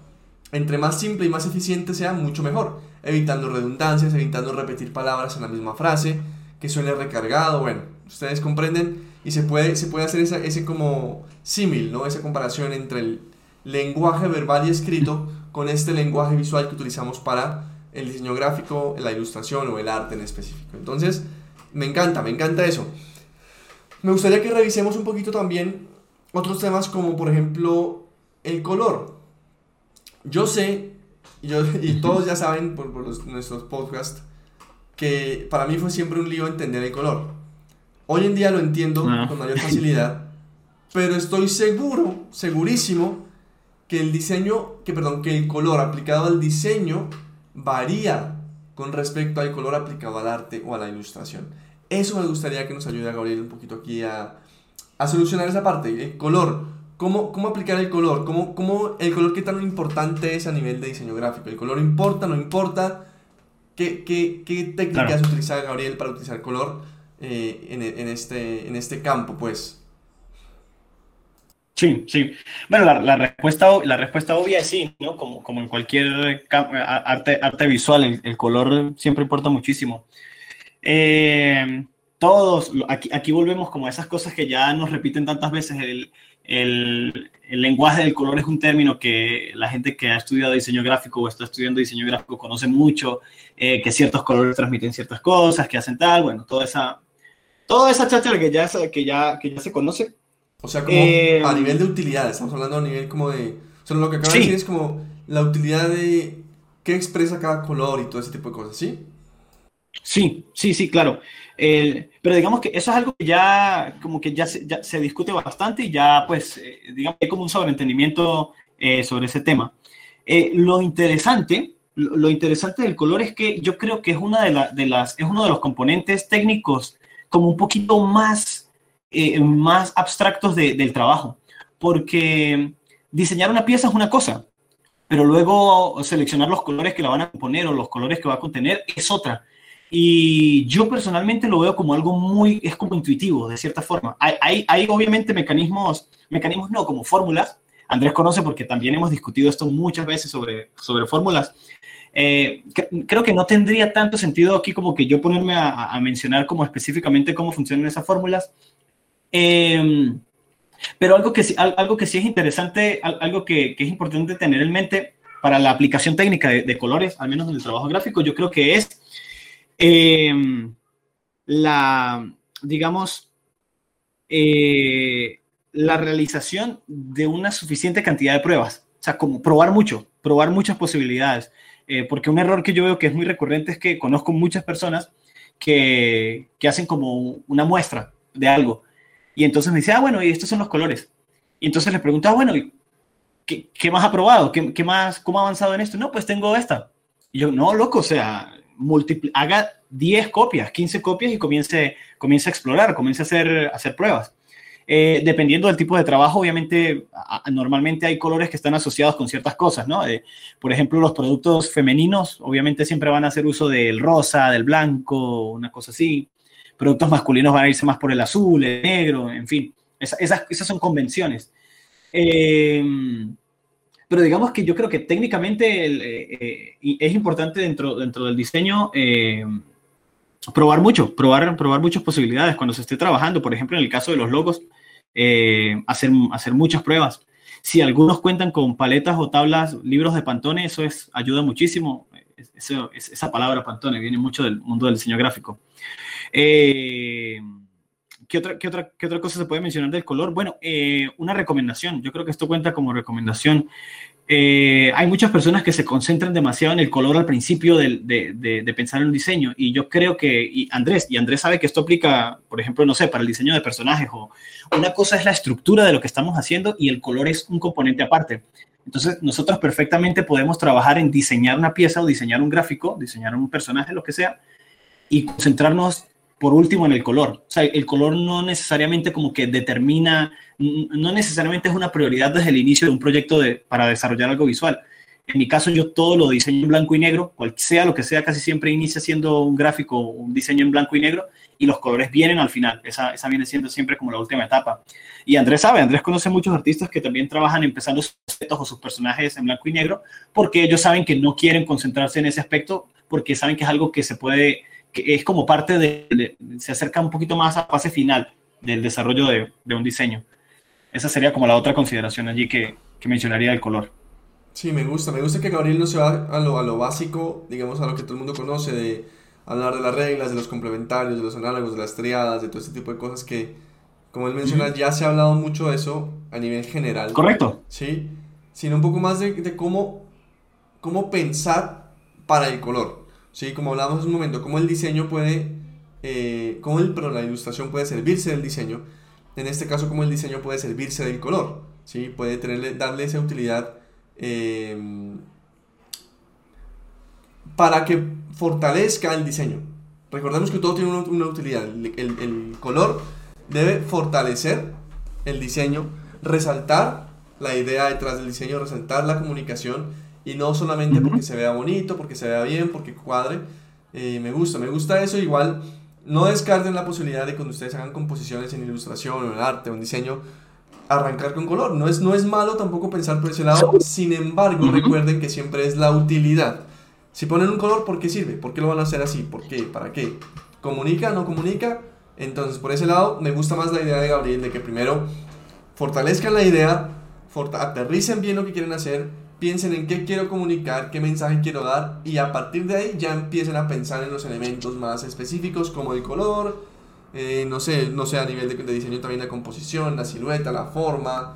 entre más simple y más eficiente sea, mucho mejor. Evitando redundancias, evitando repetir palabras en la misma frase, que suene recargado, bueno, ustedes comprenden, y se puede, se puede hacer esa, ese como símil, ¿no? Esa comparación entre el lenguaje verbal y escrito con este lenguaje visual que utilizamos para el diseño gráfico, la ilustración o el arte en específico. Entonces, me encanta, me encanta eso. Me gustaría que revisemos un poquito también otros temas como por ejemplo el color. Yo sé, yo, y todos ya saben por, por los, nuestros podcasts, que para mí fue siempre un lío entender el color. Hoy en día lo entiendo ah. con mayor facilidad, pero estoy seguro, segurísimo, que el diseño, que perdón, que el color aplicado al diseño varía con respecto al color aplicado al arte o a la ilustración. Eso me gustaría que nos ayude a Gabriel un poquito aquí a, a solucionar esa parte. El color, ¿cómo, cómo aplicar el color? ¿Cómo, ¿Cómo, el color qué tan importante es a nivel de diseño gráfico? ¿El color importa, no importa? ¿Qué, qué, qué técnicas utiliza Gabriel para utilizar color? Eh, en, en, este, en este campo, pues. Sí, sí. Bueno, la, la, respuesta, la respuesta obvia es sí, ¿no? Como, como en cualquier arte, arte visual, el, el color siempre importa muchísimo. Eh, todos, aquí, aquí volvemos como a esas cosas que ya nos repiten tantas veces. El, el, el, lenguaje del color es un término que la gente que ha estudiado diseño gráfico o está estudiando diseño gráfico conoce mucho, eh, que ciertos colores transmiten ciertas cosas, que hacen tal, bueno, toda esa, toda esa cháchara que ya, que ya, que ya se conoce. O sea, como eh, a nivel de utilidad, estamos hablando a nivel como de... O sea, lo que acaba de decir es como la utilidad de qué expresa cada color y todo ese tipo de cosas, ¿sí? Sí, sí, sí, claro. pero digamos que eso es algo que ya como que ya se, discute bastante y ya pues eh, digamos hay como un sobreentendimiento eh, sobre ese tema. Eh, lo interesante, lo, interesante del color es que yo creo que es una de, las es uno de los componentes técnicos como un poquito más más abstractos del trabajo, porque diseñar una pieza es una cosa, pero luego seleccionar los colores que la van a componer o los colores que va a contener es otra. Y yo personalmente lo veo como algo muy, es como intuitivo, de cierta forma. Hay, hay, obviamente mecanismos, mecanismos no, como fórmulas. Andrés conoce porque también hemos discutido esto muchas veces sobre, sobre fórmulas. Eh, creo que no tendría tanto sentido aquí como que yo ponerme a, mencionar como específicamente cómo funcionan esas fórmulas. Em, pero algo que, algo que sí es interesante, algo que, que, es importante tener en mente para la aplicación técnica de, de colores, al menos en el trabajo gráfico, yo creo que es Em, la, digamos, eh, la realización de una suficiente cantidad de pruebas. O sea, como probar mucho, probar muchas posibilidades. Eh, porque un error que yo veo que es muy recurrente es que conozco muchas personas que, que hacen como una muestra de algo. Y entonces me dice, ah, bueno, y estos son los colores. Y entonces les pregunto, ah, bueno, ¿qué, qué más ha probado? ¿Qué, ¿Qué, más, cómo ha avanzado en esto? No, pues tengo esta. Y yo, no, loco, o sea, haga 10 copias, 15 copias y comience, comience a explorar, comience a hacer, hacer pruebas. Eh, dependiendo del tipo de trabajo, obviamente, normalmente hay colores que están asociados con ciertas cosas, ¿no? Eh, por ejemplo, los productos femeninos, obviamente siempre van a hacer uso del rosa, del blanco, una cosa así. Productos masculinos van a irse más por el azul, el negro, en fin. esas, esas son convenciones. Eh, pero digamos que yo creo que técnicamente eh, eh, es importante dentro, dentro del diseño eh, probar mucho, probar, probar muchas posibilidades cuando se esté trabajando. Por ejemplo, en el caso de los logos, hacer, hacer muchas pruebas. Si algunos cuentan con paletas o tablas, libros de Pantone, eso es, ayuda muchísimo. esa palabra Pantone viene mucho del mundo del diseño gráfico. ¿Qué, otra, qué, otra, ¿Qué otra cosa se puede mencionar del color? Bueno, una recomendación. Yo creo que esto cuenta como recomendación. Eh, hay muchas personas que se concentran demasiado en el color al principio de, de, de, pensar en un diseño y yo creo que, y Andrés, y Andrés sabe que esto aplica, por ejemplo, no sé, para el diseño de personajes o una cosa es la estructura de lo que estamos haciendo y el color es un componente aparte. Entonces, nosotros perfectamente podemos trabajar en diseñar una pieza o diseñar un gráfico, diseñar un personaje, lo que sea, y concentrarnos por último en el color. O sea, el color no necesariamente como que determina, no necesariamente es una prioridad desde el inicio de un proyecto de, para desarrollar algo visual. En mi caso, yo todo lo diseño en blanco y negro, cual sea lo que sea, casi siempre inicia siendo un gráfico, un diseño en blanco y negro, y los colores vienen al final. Esa, esa viene siendo siempre como la última etapa. Y Andrés sabe, Andrés conoce muchos artistas que también trabajan empezando sus aspectos o sus personajes en blanco y negro, porque ellos saben que no quieren concentrarse en ese aspecto, porque saben que es algo que se puede que es como parte de, se acerca un poquito más a la fase final del desarrollo de, de, un diseño. Esa sería como la otra consideración allí que, que, mencionaría del color. Sí, me gusta, me gusta que Gabriel no se va a lo, a lo básico, digamos a lo que todo el mundo conoce, de hablar de las reglas, de los complementarios, de los análogos, de las triadas, de todo este tipo de cosas que, como él menciona, ya se ha hablado mucho de eso a nivel general. Correcto. Sí, sino un poco más de, de cómo, cómo pensar para el color. ¿Sí? Como hablábamos hace un momento, cómo el diseño puede, eh, cómo el, pero la ilustración puede servirse del diseño, en este caso cómo el diseño puede servirse del color, ¿sí? Puede tenerle, darle esa utilidad eh, para que fortalezca el diseño. Recordemos que todo tiene una, utilidad, el, el color debe fortalecer el diseño, resaltar la idea detrás del diseño, resaltar la comunicación y no solamente porque se vea bonito, porque se vea bien, porque cuadre. Eh, me gusta, me gusta eso. Igual no descarten la posibilidad de cuando ustedes hagan composiciones en ilustración o en arte o en diseño, arrancar con color. No es, no es malo tampoco pensar por ese lado. Sin embargo, recuerden que siempre es la utilidad. Si ponen un color, ¿por qué sirve? ¿Por qué lo van a hacer así? ¿Por qué? ¿Para qué? ¿Comunica? ¿No comunica? Entonces, por ese lado, me gusta más la idea de Gabriel de que primero fortalezcan la idea, aterricen bien lo que quieren hacer piensen en qué quiero comunicar, qué mensaje quiero dar y a partir de ahí ya empiecen a pensar en los elementos más específicos como el color, eh, no sé, no sé a nivel de, diseño también la composición, la silueta, la forma,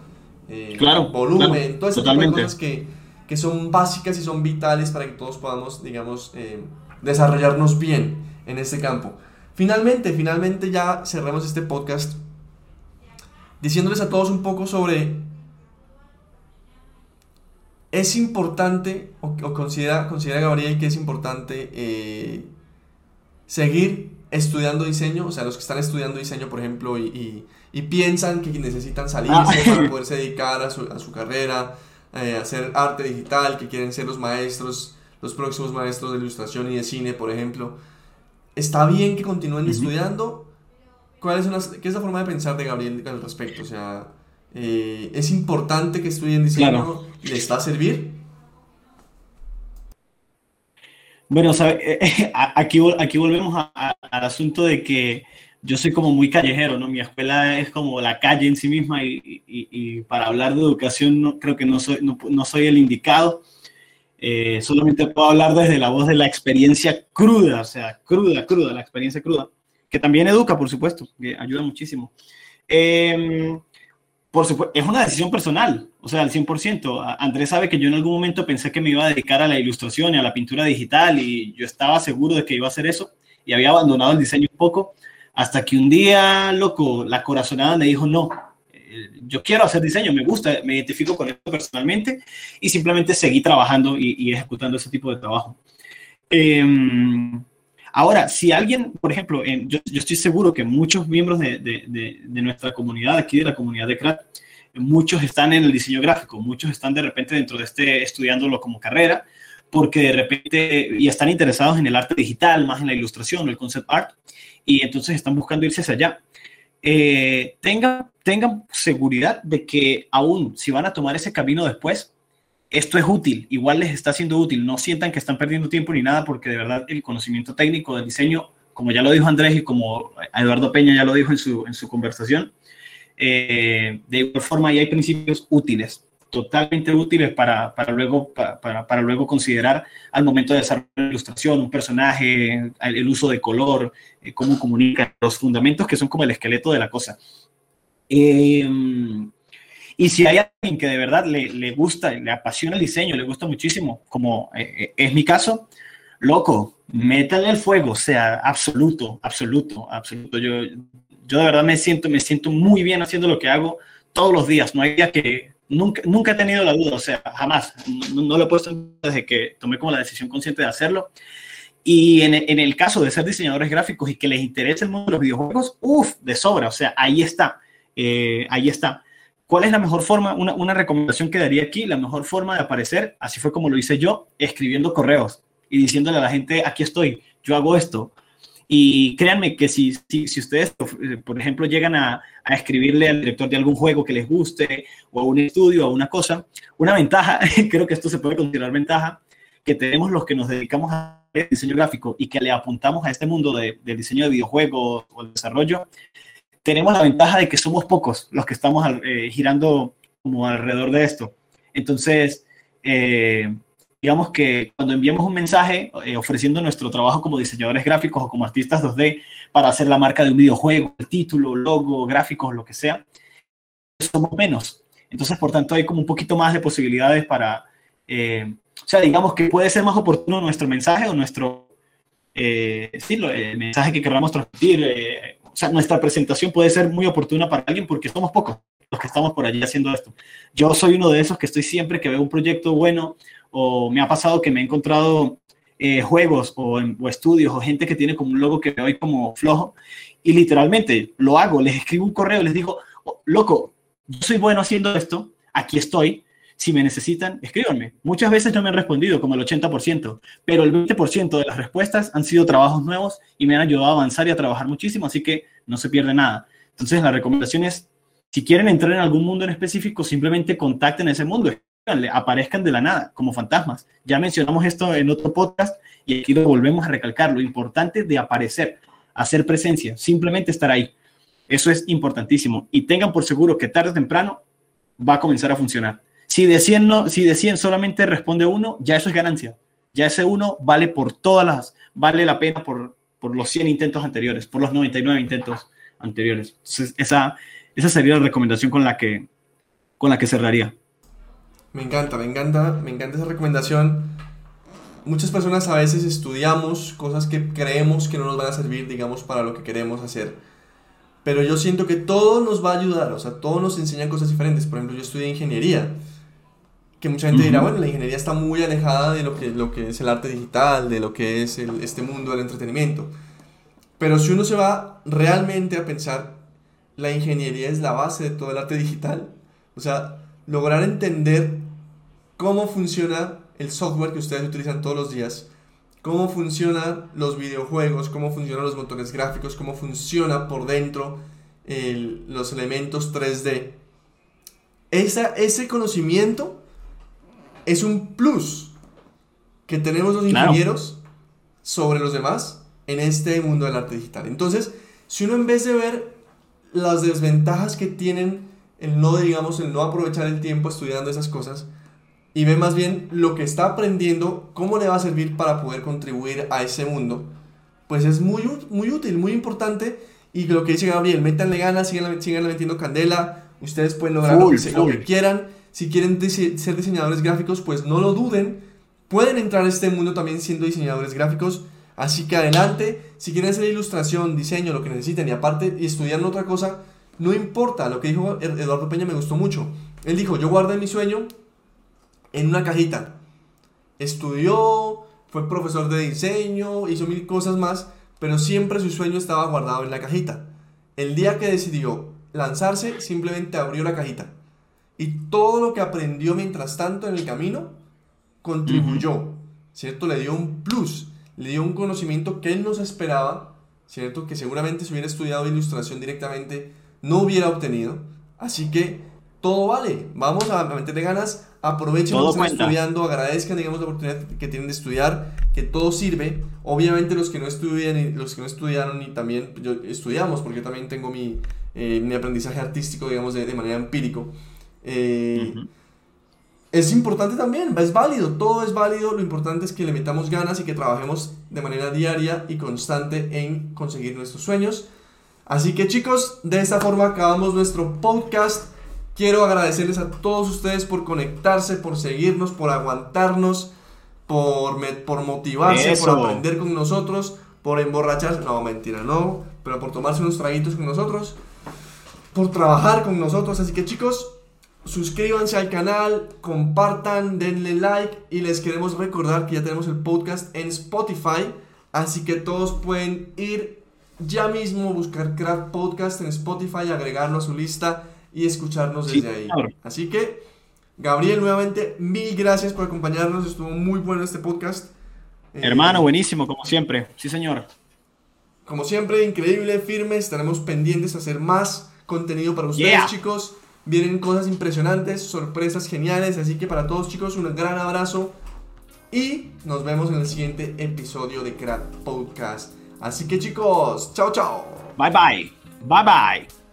eh, claro, volumen, todas esas cosas que, que, son básicas y son vitales para que todos podamos, digamos, eh, desarrollarnos bien en este campo. Finalmente, finalmente ya cerramos este podcast diciéndoles a todos un poco sobre es importante, o, considera, considera Gabriel que es importante eh, seguir estudiando diseño, o sea, los que están estudiando diseño, por ejemplo, y, piensan que necesitan salirse ah. para poderse dedicar a su, a su carrera, eh, hacer arte digital, que quieren ser los maestros, los próximos maestros de ilustración y de cine, por ejemplo. Está bien que continúen estudiando. ¿Cuál es ¿Qué es la forma de pensar de Gabriel al respecto? O sea, eh, ¿es importante que estudien diseño? ¿Les va a servir? Bueno, aquí, aquí volvemos al asunto de que yo soy como muy callejero, ¿no? Mi escuela es como la calle en sí misma y, para hablar de educación no, creo que no soy, no, soy el indicado. Eh, solamente puedo hablar desde la voz de la experiencia cruda, o sea, cruda, cruda, la experiencia cruda, que también educa, por supuesto, que ayuda muchísimo. Em, por supuesto, es una decisión personal, o sea, al 100%. Andrés sabe que yo en algún momento pensé que me iba a dedicar a la ilustración y a la pintura digital y yo estaba seguro de que iba a hacer eso y había abandonado el diseño un poco hasta que un día, loco, la corazonada me dijo, no, eh, yo quiero hacer diseño, me gusta, me identifico con esto personalmente y simplemente seguí trabajando y, ejecutando ese tipo de trabajo. Em, ahora, si alguien, por ejemplo, yo, estoy seguro que muchos miembros de, nuestra comunidad, aquí de la comunidad de CRAT, muchos están en el diseño gráfico, muchos están de repente dentro de este estudiándolo como carrera, porque de repente y están interesados en el arte digital, más en la ilustración, el concept art, y entonces están buscando irse hacia allá. Eh, tengan seguridad de que aún si van a tomar ese camino después, esto es útil, igual les está siendo útil, no sientan que están perdiendo tiempo ni nada, porque de verdad el conocimiento técnico del diseño, como ya lo dijo Andrés y como Eduardo Peña ya lo dijo en su, en su conversación, eh, de igual forma ahí hay principios útiles totalmente útiles para, para luego, para, para, luego considerar al momento de desarrollar una ilustración, un personaje, el, uso de color, eh, cómo comunica, los fundamentos que son como el esqueleto de la cosa. Em, y si hay alguien que de verdad le, le, gusta, le apasiona el diseño, le gusta muchísimo, como eh, eh, es mi caso, loco, métale el fuego, sea, absoluto, absoluto, absoluto. Yo, yo de verdad me siento, me siento muy bien haciendo lo que hago todos los días. No hay día que, Nunca, nunca he tenido la duda, o sea, jamás. No, lo he puesto desde que tomé como la decisión consciente de hacerlo. Y en, en, el caso de ser diseñadores gráficos y que les interese el mundo de los videojuegos, uff, de sobra, o sea, ahí está, eh, ahí está. ¿Cuál es la mejor forma? Una, una, recomendación que daría aquí, la mejor forma de aparecer, así fue como lo hice yo, escribiendo correos y diciéndole a la gente, aquí estoy, yo hago esto, y créanme que si, si, si ustedes, eh, por ejemplo, llegan a, a, escribirle al director de algún juego que les guste o a un estudio o a una cosa, una ventaja, [LAUGHS] creo que esto se puede considerar ventaja, que tenemos los que nos dedicamos al diseño gráfico y que le apuntamos a este mundo de, del diseño de videojuegos o el desarrollo, tenemos la ventaja de que somos pocos los que estamos eh, girando como alrededor de esto. Entonces, eh, digamos que cuando enviamos un mensaje eh, ofreciendo nuestro trabajo como diseñadores gráficos o como artistas 2D para hacer la marca de un videojuego, el título, logo, gráficos, lo que sea, somos menos. Entonces, por tanto, hay como un poquito más de posibilidades para, o sea, digamos que puede ser más oportuno nuestro mensaje o nuestro, sí, el mensaje que queramos transmitir, o sea, nuestra presentación puede ser muy oportuna para alguien porque somos pocos los que estamos por allí haciendo esto. Yo soy uno de esos que estoy siempre que veo un proyecto bueno o me ha pasado que me he encontrado eh, juegos o, estudios o gente que tiene como un logo que veo como flojo y literalmente lo hago, les escribo un correo, les digo, oh, loco, yo soy bueno haciendo esto, aquí estoy, si me necesitan, escríbanme. Muchas veces no me han respondido, como el 80%, pero el 20% de las respuestas han sido trabajos nuevos y me han ayudado a avanzar y a trabajar muchísimo, así que no se pierde nada. Entonces, la recomendación es, si quieren entrar en algún mundo en específico, simplemente contacten ese mundo, aparezcan de la nada, como fantasmas. Ya mencionamos esto en otro podcast y aquí lo volvemos a recalcar, lo importante de aparecer, hacer presencia, simplemente estar ahí. Eso es importantísimo. Y tengan por seguro que tarde o temprano va a comenzar a funcionar. Si de 100, no, si de 100 solamente responde uno, ya eso es ganancia. Ya ese uno vale por todas las, vale la pena por, por los 100 intentos anteriores, por los 99 intentos anteriores. Esa, esa sería la recomendación con la que, con la que cerraría. Me encanta, me encanta, me encanta esa recomendación. muchas personas a veces estudiamos cosas que creemos que no nos van a servir, digamos, para lo que queremos hacer. Pero yo siento que todo nos va a ayudar, o sea, todo nos enseña cosas diferentes. Por ejemplo, yo estudié ingeniería, que mucha gente dirá, bueno, la ingeniería está muy alejada de lo que, lo que es el arte digital, de lo que es este mundo del entretenimiento. Pero si uno se va realmente a pensar, la ingeniería es la base de todo el arte digital. O sea, lograr entender cómo funciona el software que ustedes utilizan todos los días, cómo funcionan los videojuegos, cómo funcionan los motores gráficos, cómo funciona por dentro los elementos 3D. Esa, ese conocimiento es un plus que tenemos los ingenieros sobre los demás en este mundo del arte digital. Entonces, si uno en vez de ver las desventajas que tienen el no, digamos, el no aprovechar el tiempo estudiando esas cosas, y ve más bien lo que está aprendiendo, cómo le va a servir para poder contribuir a ese mundo, pues es muy, muy útil, muy importante. Y lo que dice Gabriel, métanle ganas, sigan, sigan metiendo candela, ustedes pueden lograr lo, que, quieran. Si quieren ser diseñadores gráficos, pues no lo duden. Pueden entrar a este mundo también siendo diseñadores gráficos. Así que adelante, si quieren hacer ilustración, diseño, lo que necesiten y aparte estudiar otra cosa, no importa. Lo que dijo Eduardo Peña me gustó mucho. Él dijo, yo guardé mi sueño en una cajita. Estudió, fue profesor de diseño, hizo mil cosas más, pero siempre su sueño estaba guardado en la cajita. El día que decidió lanzarse, simplemente abrió la cajita. Y todo lo que aprendió mientras tanto en el camino, contribuyó, ¿cierto? Le dio un plus, le dio un conocimiento que él no se esperaba, ¿cierto? Que seguramente si hubiera estudiado ilustración directamente, no hubiera obtenido. Así que todo vale, vamos a meterle ganas aprovechen lo que estudiando, agradezcan, digamos, la oportunidad que tienen de estudiar, que todo sirve. Obviamente los que no estudian y los que no estudiaron y también yo, estudiamos, porque yo también tengo mi, eh, mi aprendizaje artístico, digamos, de, de manera empírico. Eh, es importante también, es válido, todo es válido, lo importante es que le metamos ganas y que trabajemos de manera diaria y constante en conseguir nuestros sueños. Así que chicos, de esta forma acabamos nuestro podcast. Quiero agradecerles a todos ustedes por conectarse, por seguirnos, por aguantarnos, por, por motivarse, por aprender con nosotros, por emborracharse. No, mentira, no. Pero por tomarse unos traguitos con nosotros, por trabajar con nosotros. Así que chicos, suscríbanse al canal, compartan, denle like y les queremos recordar que ya tenemos el podcast en Spotify. Así que todos pueden ir ya mismo, buscar Craft Podcast en Spotify, agregarlo a su lista y escucharnos desde ahí. Así que, Gabriel, nuevamente, mil gracias por acompañarnos. Estuvo muy bueno este podcast. Eh, Hermano, buenísimo, como siempre. Sí, señor. Como siempre, increíble, firme. Estaremos pendientes a hacer más contenido para ustedes, chicos. Vienen cosas impresionantes, sorpresas geniales. Así que para todos, chicos, un gran abrazo. Y nos vemos en el siguiente episodio de Crack Podcast. Así que, chicos, chao, chao. Bye, bye. Bye, bye.